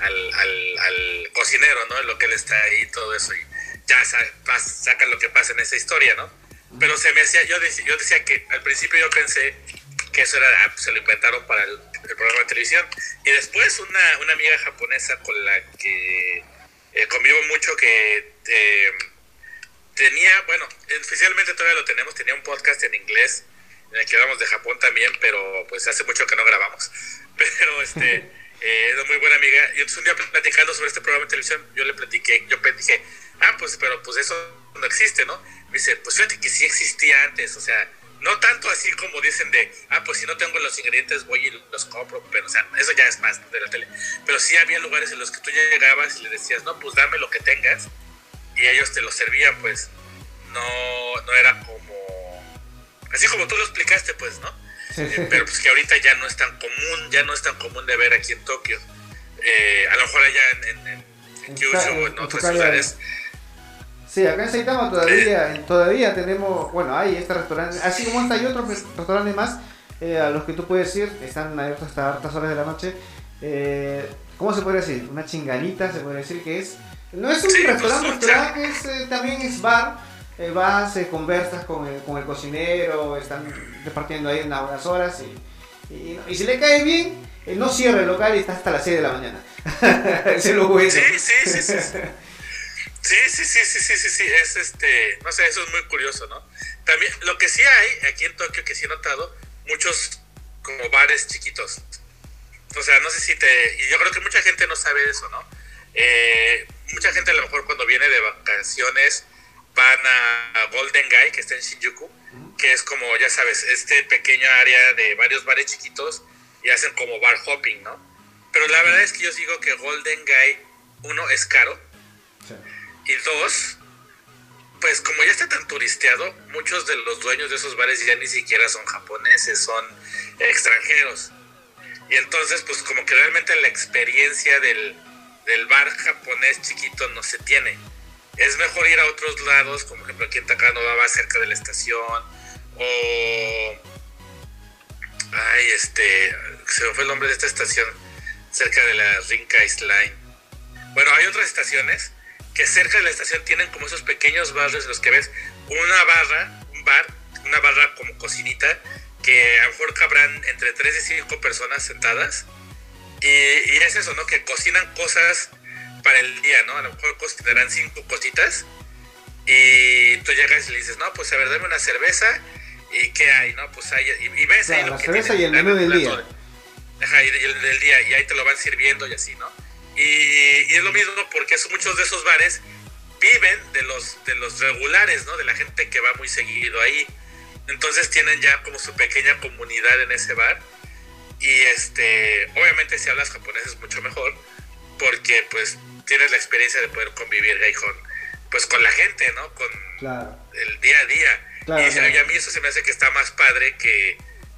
al, al- al cocinero, ¿no? Lo que él está ahí todo eso. Y ya sacan lo que pasa en esa historia, ¿no? Pero se me hacía, yo, dec- yo decía que al principio yo pensé que eso era, ah, pues, se lo inventaron para el, el programa de televisión. Y después una, una amiga japonesa con la que eh, convivo mucho que eh, tenía, bueno, oficialmente todavía lo tenemos, tenía un podcast en inglés en el que hablamos de Japón también, pero pues hace mucho que no grabamos. (laughs) Pero este, eh, era muy buena amiga. Y entonces un día platicando sobre este programa de televisión, yo le platiqué, yo dije, ah, pues, pero pues eso no existe, ¿no? Me dice, pues fíjate que sí existía antes, o sea, no tanto así como dicen de, ah, pues si no tengo los ingredientes voy y los compro, pero o sea, eso ya es más de la tele. Pero sí había lugares en los que tú llegabas y le decías, no, pues dame lo que tengas, y ellos te lo servían, pues no, no era como, así como tú lo explicaste, pues, ¿no? sí, sí. Eh, pero pues que ahorita ya no es tan común, ya no es tan común de ver aquí en Tokio. Eh, a lo mejor allá en, en, en, en Kyushu o en otras ciudades. Sí, acá en Saitama todavía, todavía tenemos, bueno, hay este restaurante, así como está hay otros restaurantes más eh, a los que tú puedes ir, están abiertos hasta altas horas de la noche. Eh, ¿Cómo se puede decir? Una chinganita, se puede decir que es. No es un Sí, pues, restaurante, restaurante, es, eh, también es bar. Eh, vas, eh, conversas con el, con el cocinero, están repartiendo ahí unas buenas horas y, y, y si le cae bien, eh, no cierra el local y está hasta las 6 de la mañana. (laughs) Es lo bueno. Sí, sí, sí, sí. (laughs) Sí, sí, sí, sí, sí, sí, sí, es este, no sé, eso es muy curioso, ¿no? También, lo que sí hay aquí en Tokio, que sí he notado, muchos como bares chiquitos. O sea, no sé si te, y yo creo que mucha gente no sabe eso, ¿no? Eh, mucha gente a lo mejor cuando viene de vacaciones van a Golden Guy, que está en Shinjuku, que es como, ya sabes, este pequeño área de varios bares chiquitos y hacen como bar hopping, ¿no? Pero la verdad es que yo digo que Golden Guy, uno, es caro, y dos, pues como ya está tan turisteado, muchos de los dueños de esos bares ya ni siquiera son japoneses, son extranjeros. Y entonces, pues como que realmente la experiencia del, del bar japonés chiquito no se tiene. Es mejor ir a otros lados, como por ejemplo aquí en Takanobaba, cerca de la estación, o... Ay, este... Se me fue el nombre de esta estación, cerca de la Rinkai Line. Bueno, hay otras estaciones que cerca de la estación tienen como esos pequeños barrios en los que ves una barra, un bar, una barra como cocinita, que a lo mejor cabrán entre 3 y 5 personas sentadas. Y, y es eso, ¿no? Que cocinan cosas para el día, ¿no? A lo mejor cocinarán 5 cositas. Y tú llegas y le dices, no, pues a ver, dame una cerveza ¿Y qué hay, no? Pues hay, y, y ves ahí lo la que cerveza tienen, y el menú del día. Ajá, y el del día, y ahí te lo van sirviendo y así, ¿no? Y, y es lo mismo porque es- muchos de esos bares viven de los, de los regulares, ¿no? De la gente que va muy seguido ahí. Entonces tienen ya como su pequeña comunidad en ese bar. Y este, obviamente si hablas japonés es mucho mejor porque pues tienes la experiencia de poder convivir ahí con, pues con la gente, ¿no? Con Claro. el día a día. Claro, y, claro. y a mí eso se me hace que está más padre que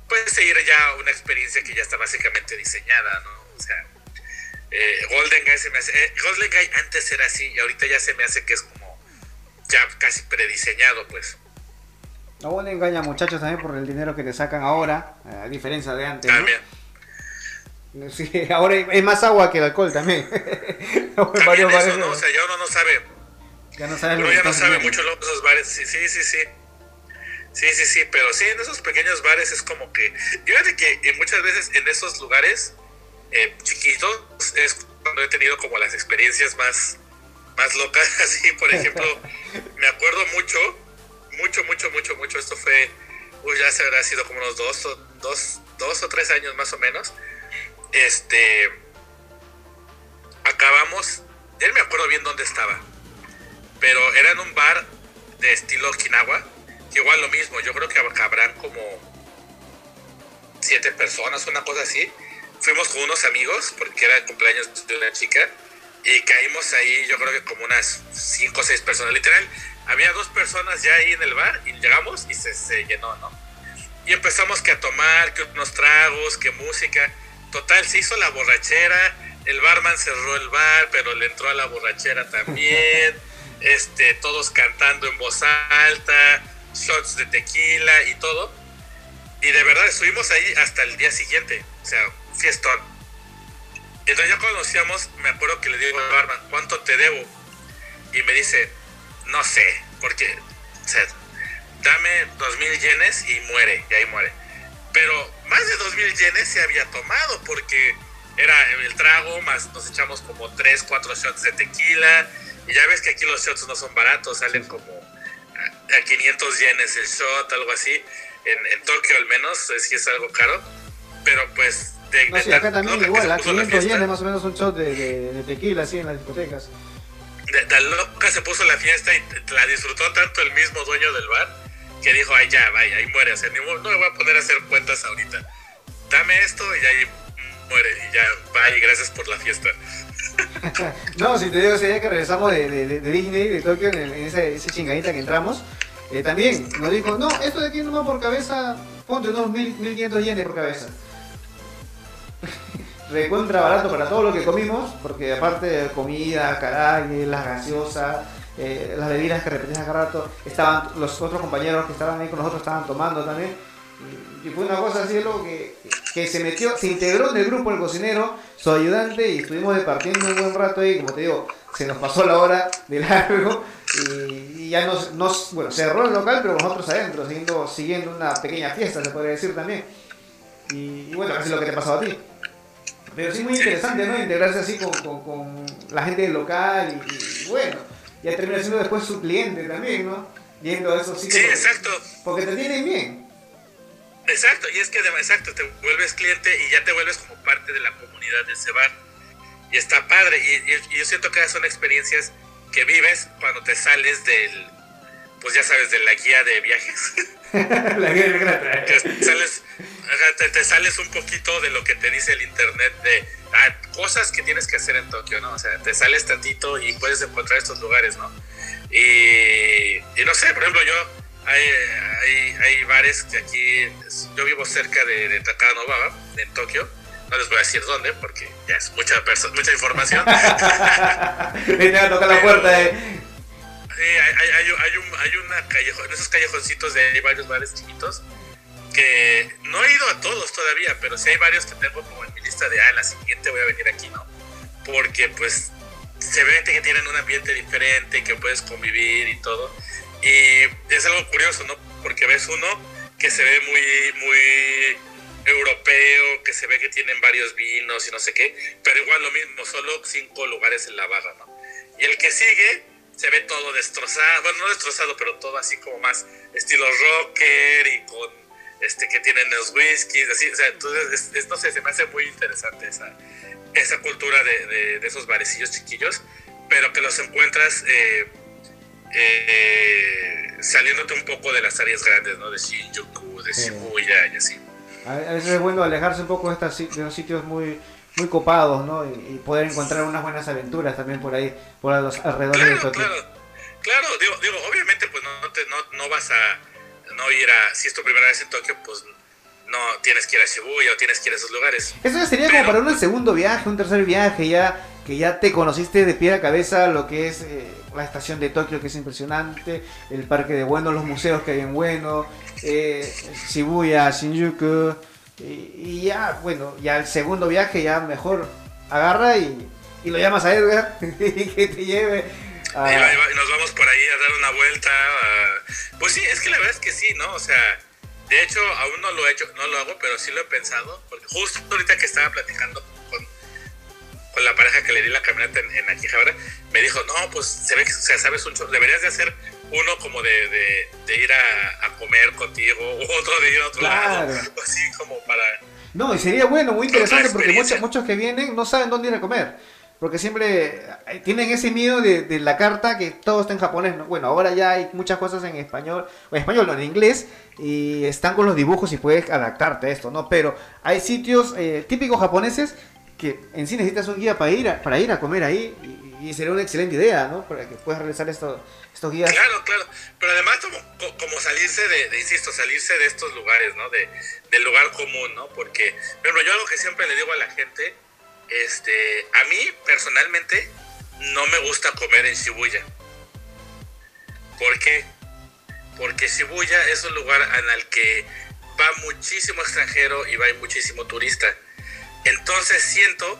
puedes seguir ya una experiencia que ya está básicamente diseñada, ¿no? O sea, eh, Golden Guy se me hace... eh, Golden Guy antes era así y ahorita ya se me hace que es como ya casi prediseñado, pues. No le engaña muchachos también por el dinero que te sacan ahora, a diferencia de antes. ¿no? También. (laughs) Sí, ahora es más agua que el alcohol también. (laughs) También eso. O sea, ya uno no sabe ya no sabes lo Uno ya no sabe mucho luego esos bares. Sí, sí, sí, sí. Sí, sí, sí, pero sí, en esos pequeños bares es como que. Fíjate que eh, muchas veces en esos lugares eh, chiquitos es cuando he tenido como las experiencias más, más locas. (laughs) Así, por ejemplo, me acuerdo mucho, mucho, mucho, mucho, mucho. Esto fue. Uy, ya se habrá sido como unos dos o, dos, dos o tres años más o menos. Este. Acabamos. No me acuerdo bien dónde estaba pero era en un bar de estilo Okinawa, igual lo mismo, yo creo que habrán como siete personas, una cosa así. Fuimos con unos amigos, porque era el cumpleaños de una chica, y caímos ahí, yo creo que como unas cinco o seis personas, literal. Había dos personas ya ahí en el bar, y llegamos y se, se llenó, ¿no? Y empezamos que a tomar, que unos tragos, que música. Total, se hizo la borrachera, el barman cerró el bar, pero le entró a la borrachera también. (laughs) este, todos cantando en voz alta, shots de tequila y todo. Y de verdad estuvimos ahí hasta el día siguiente, o sea, fiestón. Entonces ya conocíamos, me acuerdo que le digo al barman, ¿cuánto te debo? Y me dice, no sé, porque, o sea, dame dos mil yenes y muere, y ahí muere. Pero más de dos mil yenes se había tomado porque era el trago, más nos echamos como tres, cuatro shots de tequila. Y ya ves que aquí los shots no son baratos, salen como a, a 500 yenes el shot, algo así. En, en Tokio al menos, es que es algo caro. Pero pues... De, No, sí, acá también igual, a puso la 500 fiesta- yenes más o menos un shot de, de- de tequila así en las discotecas. de, tan loca se puso la fiesta y la disfrutó tanto el mismo dueño del bar que dijo, ay ya, vaya, ahí muere, o sea, ni no me voy a poner a hacer cuentas ahorita. Dame esto y ahí muere, y ya, y gracias por la fiesta. (laughs) No, si te digo, ese día que regresamos de, de, de- Disney, de Tokio, en, el- en ese, ese chingadita que entramos, eh, también nos dijo, no, esto de aquí nomás por cabeza, ponte unos mil- 1500 yenes por cabeza. (laughs) Recontra barato para todo lo que comimos, porque aparte de comida, caray, las gaseosas, eh, las bebidas que repetías cada rato, estaban los otros compañeros que estaban ahí con nosotros estaban tomando también. Y fue una cosa así, que, que se metió, se integró en el grupo el cocinero, su ayudante, y estuvimos departiendo un buen rato ahí, como te digo, se nos pasó la hora de largo, y, y ya nos, nos, bueno, cerró el local, pero nosotros adentro, siguiendo, siguiendo una pequeña fiesta, se podría decir también. Y, y bueno, así es lo que te pasó a ti. Pero sí muy interesante, ¿no? Integrarse así con, con- con la gente del local y, y bueno, ya termina siendo después su cliente también, ¿no? Yendo a esos Sí, sitios. porque- exacto. Porque te tienen bien. Exacto, y es que además, exacto, te vuelves cliente y ya te vuelves como parte de la comunidad de ese bar. Y está padre, y, y- y yo siento que esas son experiencias que vives cuando te sales del, pues ya sabes, de la guía de viajes. (laughs) la vida es grata. que sales, te, te sales un poquito de lo que te dice el internet de ah, cosas que tienes que hacer en Tokio, ¿no? O sea, te sales tantito y puedes encontrar estos lugares, ¿no? Y, y no sé, por ejemplo, yo hay, hay, hay bares que aquí, yo vivo cerca de, de Takanobaba, en Tokio. No les voy a decir dónde porque ya es mucha, mucha información. (laughs) A tocar la puerta de. Hay, hay, hay, un, hay una callejón, en esos callejoncitos de hay varios bares chiquitos que no he ido a todos todavía, pero sí hay varios que tengo como en mi lista de, ah, la siguiente voy a venir aquí, ¿no? Porque pues se ve que tienen un ambiente diferente, que puedes convivir y todo. Y es algo curioso, ¿no? Porque ves uno que se ve muy, muy europeo, que se ve que tienen varios vinos y no sé qué, pero igual lo mismo, solo cinco lugares en la barra, ¿no? Y el que sigue se ve todo destrozado, bueno, no destrozado, pero todo así como más estilo rocker y con este que tienen los whiskies, así, o sea, entonces, es- no sé, se me hace muy interesante esa, esa cultura de, de- de esos barecillos chiquillos, pero que los encuentras eh, eh, saliéndote un poco de las áreas grandes, ¿no? De Shinjuku, de. Shibuya y así. A veces es bueno alejarse un poco de, estas, de los sitios muy muy copados, ¿no? Y, y poder encontrar unas buenas aventuras también por ahí, por los alrededores de Claro, Tokio. claro, claro, digo, digo, obviamente pues no, te- no, no vas a no ir a, si es tu primera vez en Tokio, pues no tienes que ir a Shibuya o tienes que ir a esos lugares. Eso ya sería como para un segundo viaje, un tercer viaje, ya que ya te conociste de pie a cabeza lo que es eh, la estación de Tokio, que es impresionante, el parque de Bueno, los museos que hay en Bueno, eh, Shibuya, Shinjuku, y, y ya, bueno, ya el segundo viaje ya mejor agarra y, y lo llamas a Edgar (laughs) y que te lleve. Y, nos vamos por ahí a dar una vuelta. Pues sí, es que la verdad es que sí, ¿no? O sea, de hecho, aún no lo he hecho, no lo hago, pero sí lo he pensado. Porque justo ahorita que estaba platicando con, con la pareja que le di la caminata en, en Akihabara, me dijo, no, pues se ve que, o sea, sabes un chorro, deberías de hacer uno como de, de, de ir a, a comer contigo, (laughs) otro de ir a otro Claro. lado, así como para... No, y sería bueno, muy interesante porque muchos, muchos que vienen no saben dónde ir a comer. Porque siempre eh, tienen ese miedo de, de la carta que todo está en japonés. ¿no? Bueno, ahora ya hay muchas cosas en español, o en español, no, en inglés, y están con los dibujos y puedes adaptarte a esto, ¿no? Pero hay sitios eh, típicos japoneses que en sí necesitas un guía para ir a, para ir a comer ahí, y, y sería una excelente idea, ¿no? Para que puedas realizar esto, Claro, claro. Pero además como, co- como salirse de, insisto, salirse de estos lugares, ¿no? De, del lugar común, ¿no? Porque, por ejemplo, yo algo que siempre le digo a la gente, este, a mí personalmente no me gusta comer en Shibuya. ¿Por qué? Porque Shibuya es un lugar en el que va muchísimo extranjero y va muchísimo turista. Entonces siento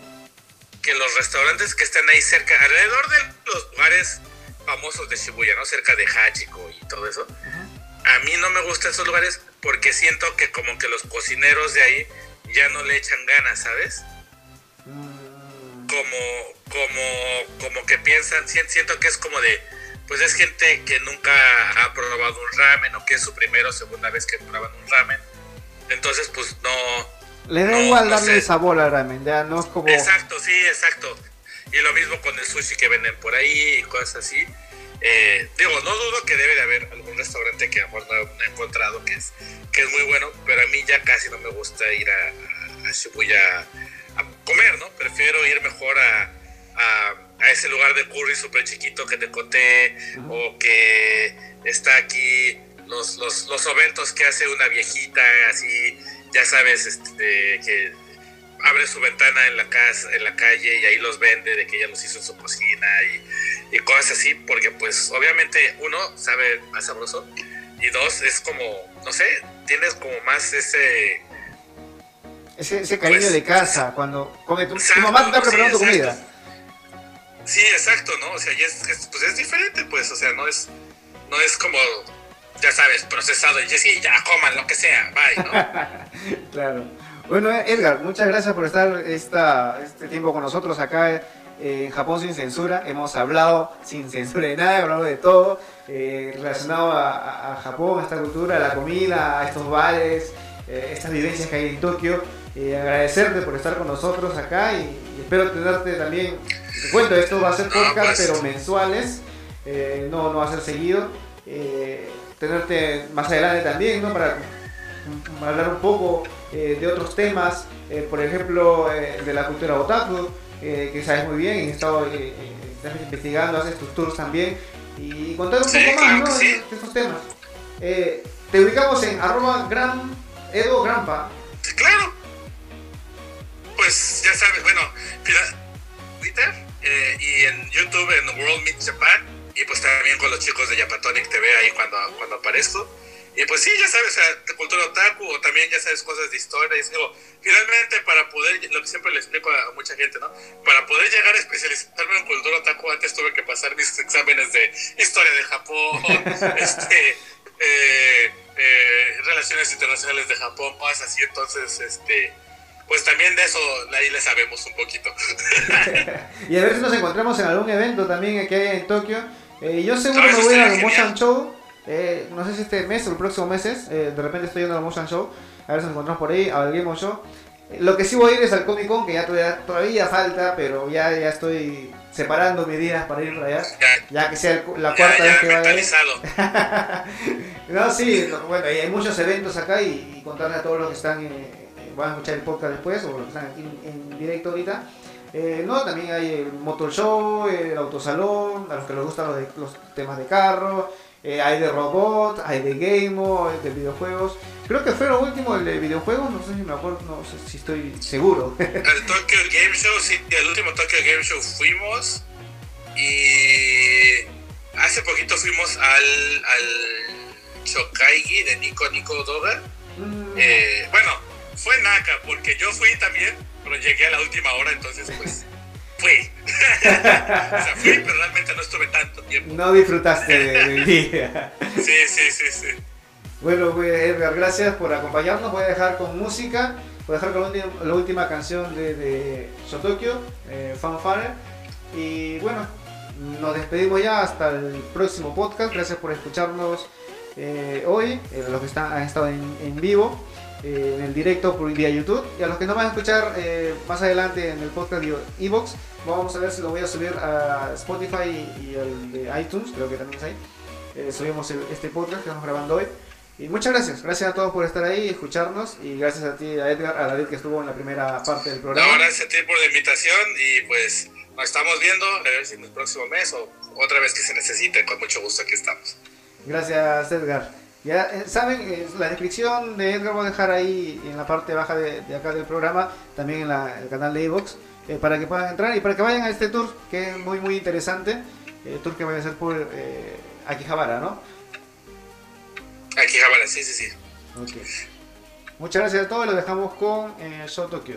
que los restaurantes que están ahí cerca, alrededor de los lugares famosos de Shibuya, ¿no? Cerca de Hachiko y todo eso. A mí no me gustan esos lugares porque siento que como que los cocineros de ahí ya no le echan ganas, ¿sabes? Mm, Como, como, como que piensan, si- siento que es como de, pues es gente que nunca ha probado un ramen o que es su primera o segunda vez que prueban un ramen. Entonces, pues no, Le da No, igual no darle sé. sabor al ramen, ya no es como... Exacto, sí, exacto. Y lo mismo con el sushi que venden por ahí y cosas así. Eh, digo, no dudo que debe de haber algún restaurante que a lo mejor no he encontrado que es, que es muy bueno, pero a mí ya casi no me gusta ir a, a- a Shibuya a comer, ¿no? Prefiero ir mejor a, a, a ese lugar de curry súper chiquito que te conté o que está aquí los, los, los oventos que hace una viejita así, ya sabes, este, que abre su ventana en la casa, en la calle y ahí los vende de que ella los hizo en su cocina y, y cosas así, porque pues obviamente uno sabe más sabroso y dos es como, no sé, tienes como más ese... Ese, ese cariño Pues, de casa, cuando come tu, tu mamá te está sí, preparando tu exacto. comida. Sí, exacto, ¿no? O sea, y es, es- pues es diferente, pues, o sea, no es, no es como, ya sabes, procesado y sí, ya coman lo que sea, bye, ¿no? (laughs) Claro. Bueno, Edgar, muchas gracias por estar esta, este tiempo con nosotros acá eh, en Japón sin censura. Hemos hablado sin censura de nada, hablado de todo eh, relacionado a, Japón, a esta cultura, a la comida, a estos bares, eh, estas vivencias que hay en Tokio. Eh, agradecerte por estar con nosotros acá y, y espero tenerte también. Te cuento, esto va a ser podcast, pues. pero mensuales, no, no va a ser seguido. Tenerte más adelante también, ¿no? Para hablar un poco eh, de otros temas, eh, por ejemplo, eh, de la cultura otaku, eh, que sabes muy bien, y estado eh, eh, estás investigando, haces tus tours también, y contar un Sí, poco más de, sí. de estos temas. Te ubicamos en arroba gran edo grampa. Claro. Pues ya sabes, bueno, Twitter y en YouTube en World Meet Japan y pues también con los chicos de Japatonic TV ahí cuando, cuando aparezco. Y pues sí, ya sabes, o sea, cultura otaku o también ya sabes cosas de historia. Y digo, finalmente para poder, lo que siempre le explico a mucha gente, ¿no? Para poder llegar a especializarme en cultura otaku antes tuve que pasar mis exámenes de historia de Japón, (laughs) este, eh, eh, relaciones internacionales de Japón, cosas así. Entonces, este, pues también de eso ahí le sabemos un poquito. (laughs) Y a ver si nos encontramos en algún evento también que hay en Tokio Eh, yo seguro me voy a Motion. Show. Eh, no sé si este mes o el próximo mes. es, eh, de repente estoy yendo al Motion Show. A ver si nos encontramos por ahí. Al Game Show. Eh, Lo que sí voy a ir es al Comic Con, que ya todavía, todavía falta, pero ya, ya estoy separando mis días para ir para allá. Ya, Ya que sea el- la ya, cuarta vez ya que vaya. (laughs) No, sí, no, bueno, hay muchos eventos acá y, y contarle a todos los que están, van a escuchar el podcast después o los que están aquí en, en directo ahorita. Eh, no, también hay el Motor Show, el Autosalón, a los que les gustan los, de- los temas de carro, eh, hay de robot, hay de game, hay de videojuegos. Creo que fue lo último el de videojuegos, no sé si me acuerdo, no sé si estoy seguro. (laughs) Al Tokyo Game Show, sí, al último Tokyo Game Show fuimos. Y hace poquito fuimos al, al de Nico Nico Doga. Mm, Eh, bueno, fue Naka, porque yo fui también, pero llegué a la última hora, entonces pues fui. (laughs) o sea, fui, pero realmente tiempo. no disfrutaste del día. (laughs) Sí, sí, sí, sí. Bueno, pues, Edgar, gracias por acompañarnos. Voy a dejar con música. Voy a dejar con la última, canción de, de Shotokyo, eh, Fanfare. Y bueno, nos despedimos ya hasta el próximo podcast. Gracias por escucharnos eh, hoy, eh, los que están, han estado en, en vivo, eh, en el directo por vía YouTube. Y a los que no van a escuchar eh, más adelante en el podcast de Evox, vamos a ver si lo voy a subir a Spotify y, y al de iTunes, creo que también es ahí. Eh, subimos el- este podcast que estamos grabando hoy. Y muchas gracias, gracias a todos por estar ahí, escucharnos y gracias a ti, a Edgar, a David que estuvo en la primera parte del programa. No, gracias a ti por la invitación y pues nos estamos viendo, a ver si en el próximo mes o otra vez que se necesite, con mucho gusto aquí estamos. Gracias Edgar. Ya eh, saben, eh, la descripción de Edgar voy a dejar ahí en la parte baja de, de acá del programa, también en la- el canal de Evox, eh, para que puedan entrar y para que vayan a este tour que es muy muy interesante, el tour que voy a hacer por eh, Akihabara, ¿no? Aquí, Javara, sí, sí, sí. Ok. Muchas gracias a todos, lo dejamos con eh, Show Tokyo.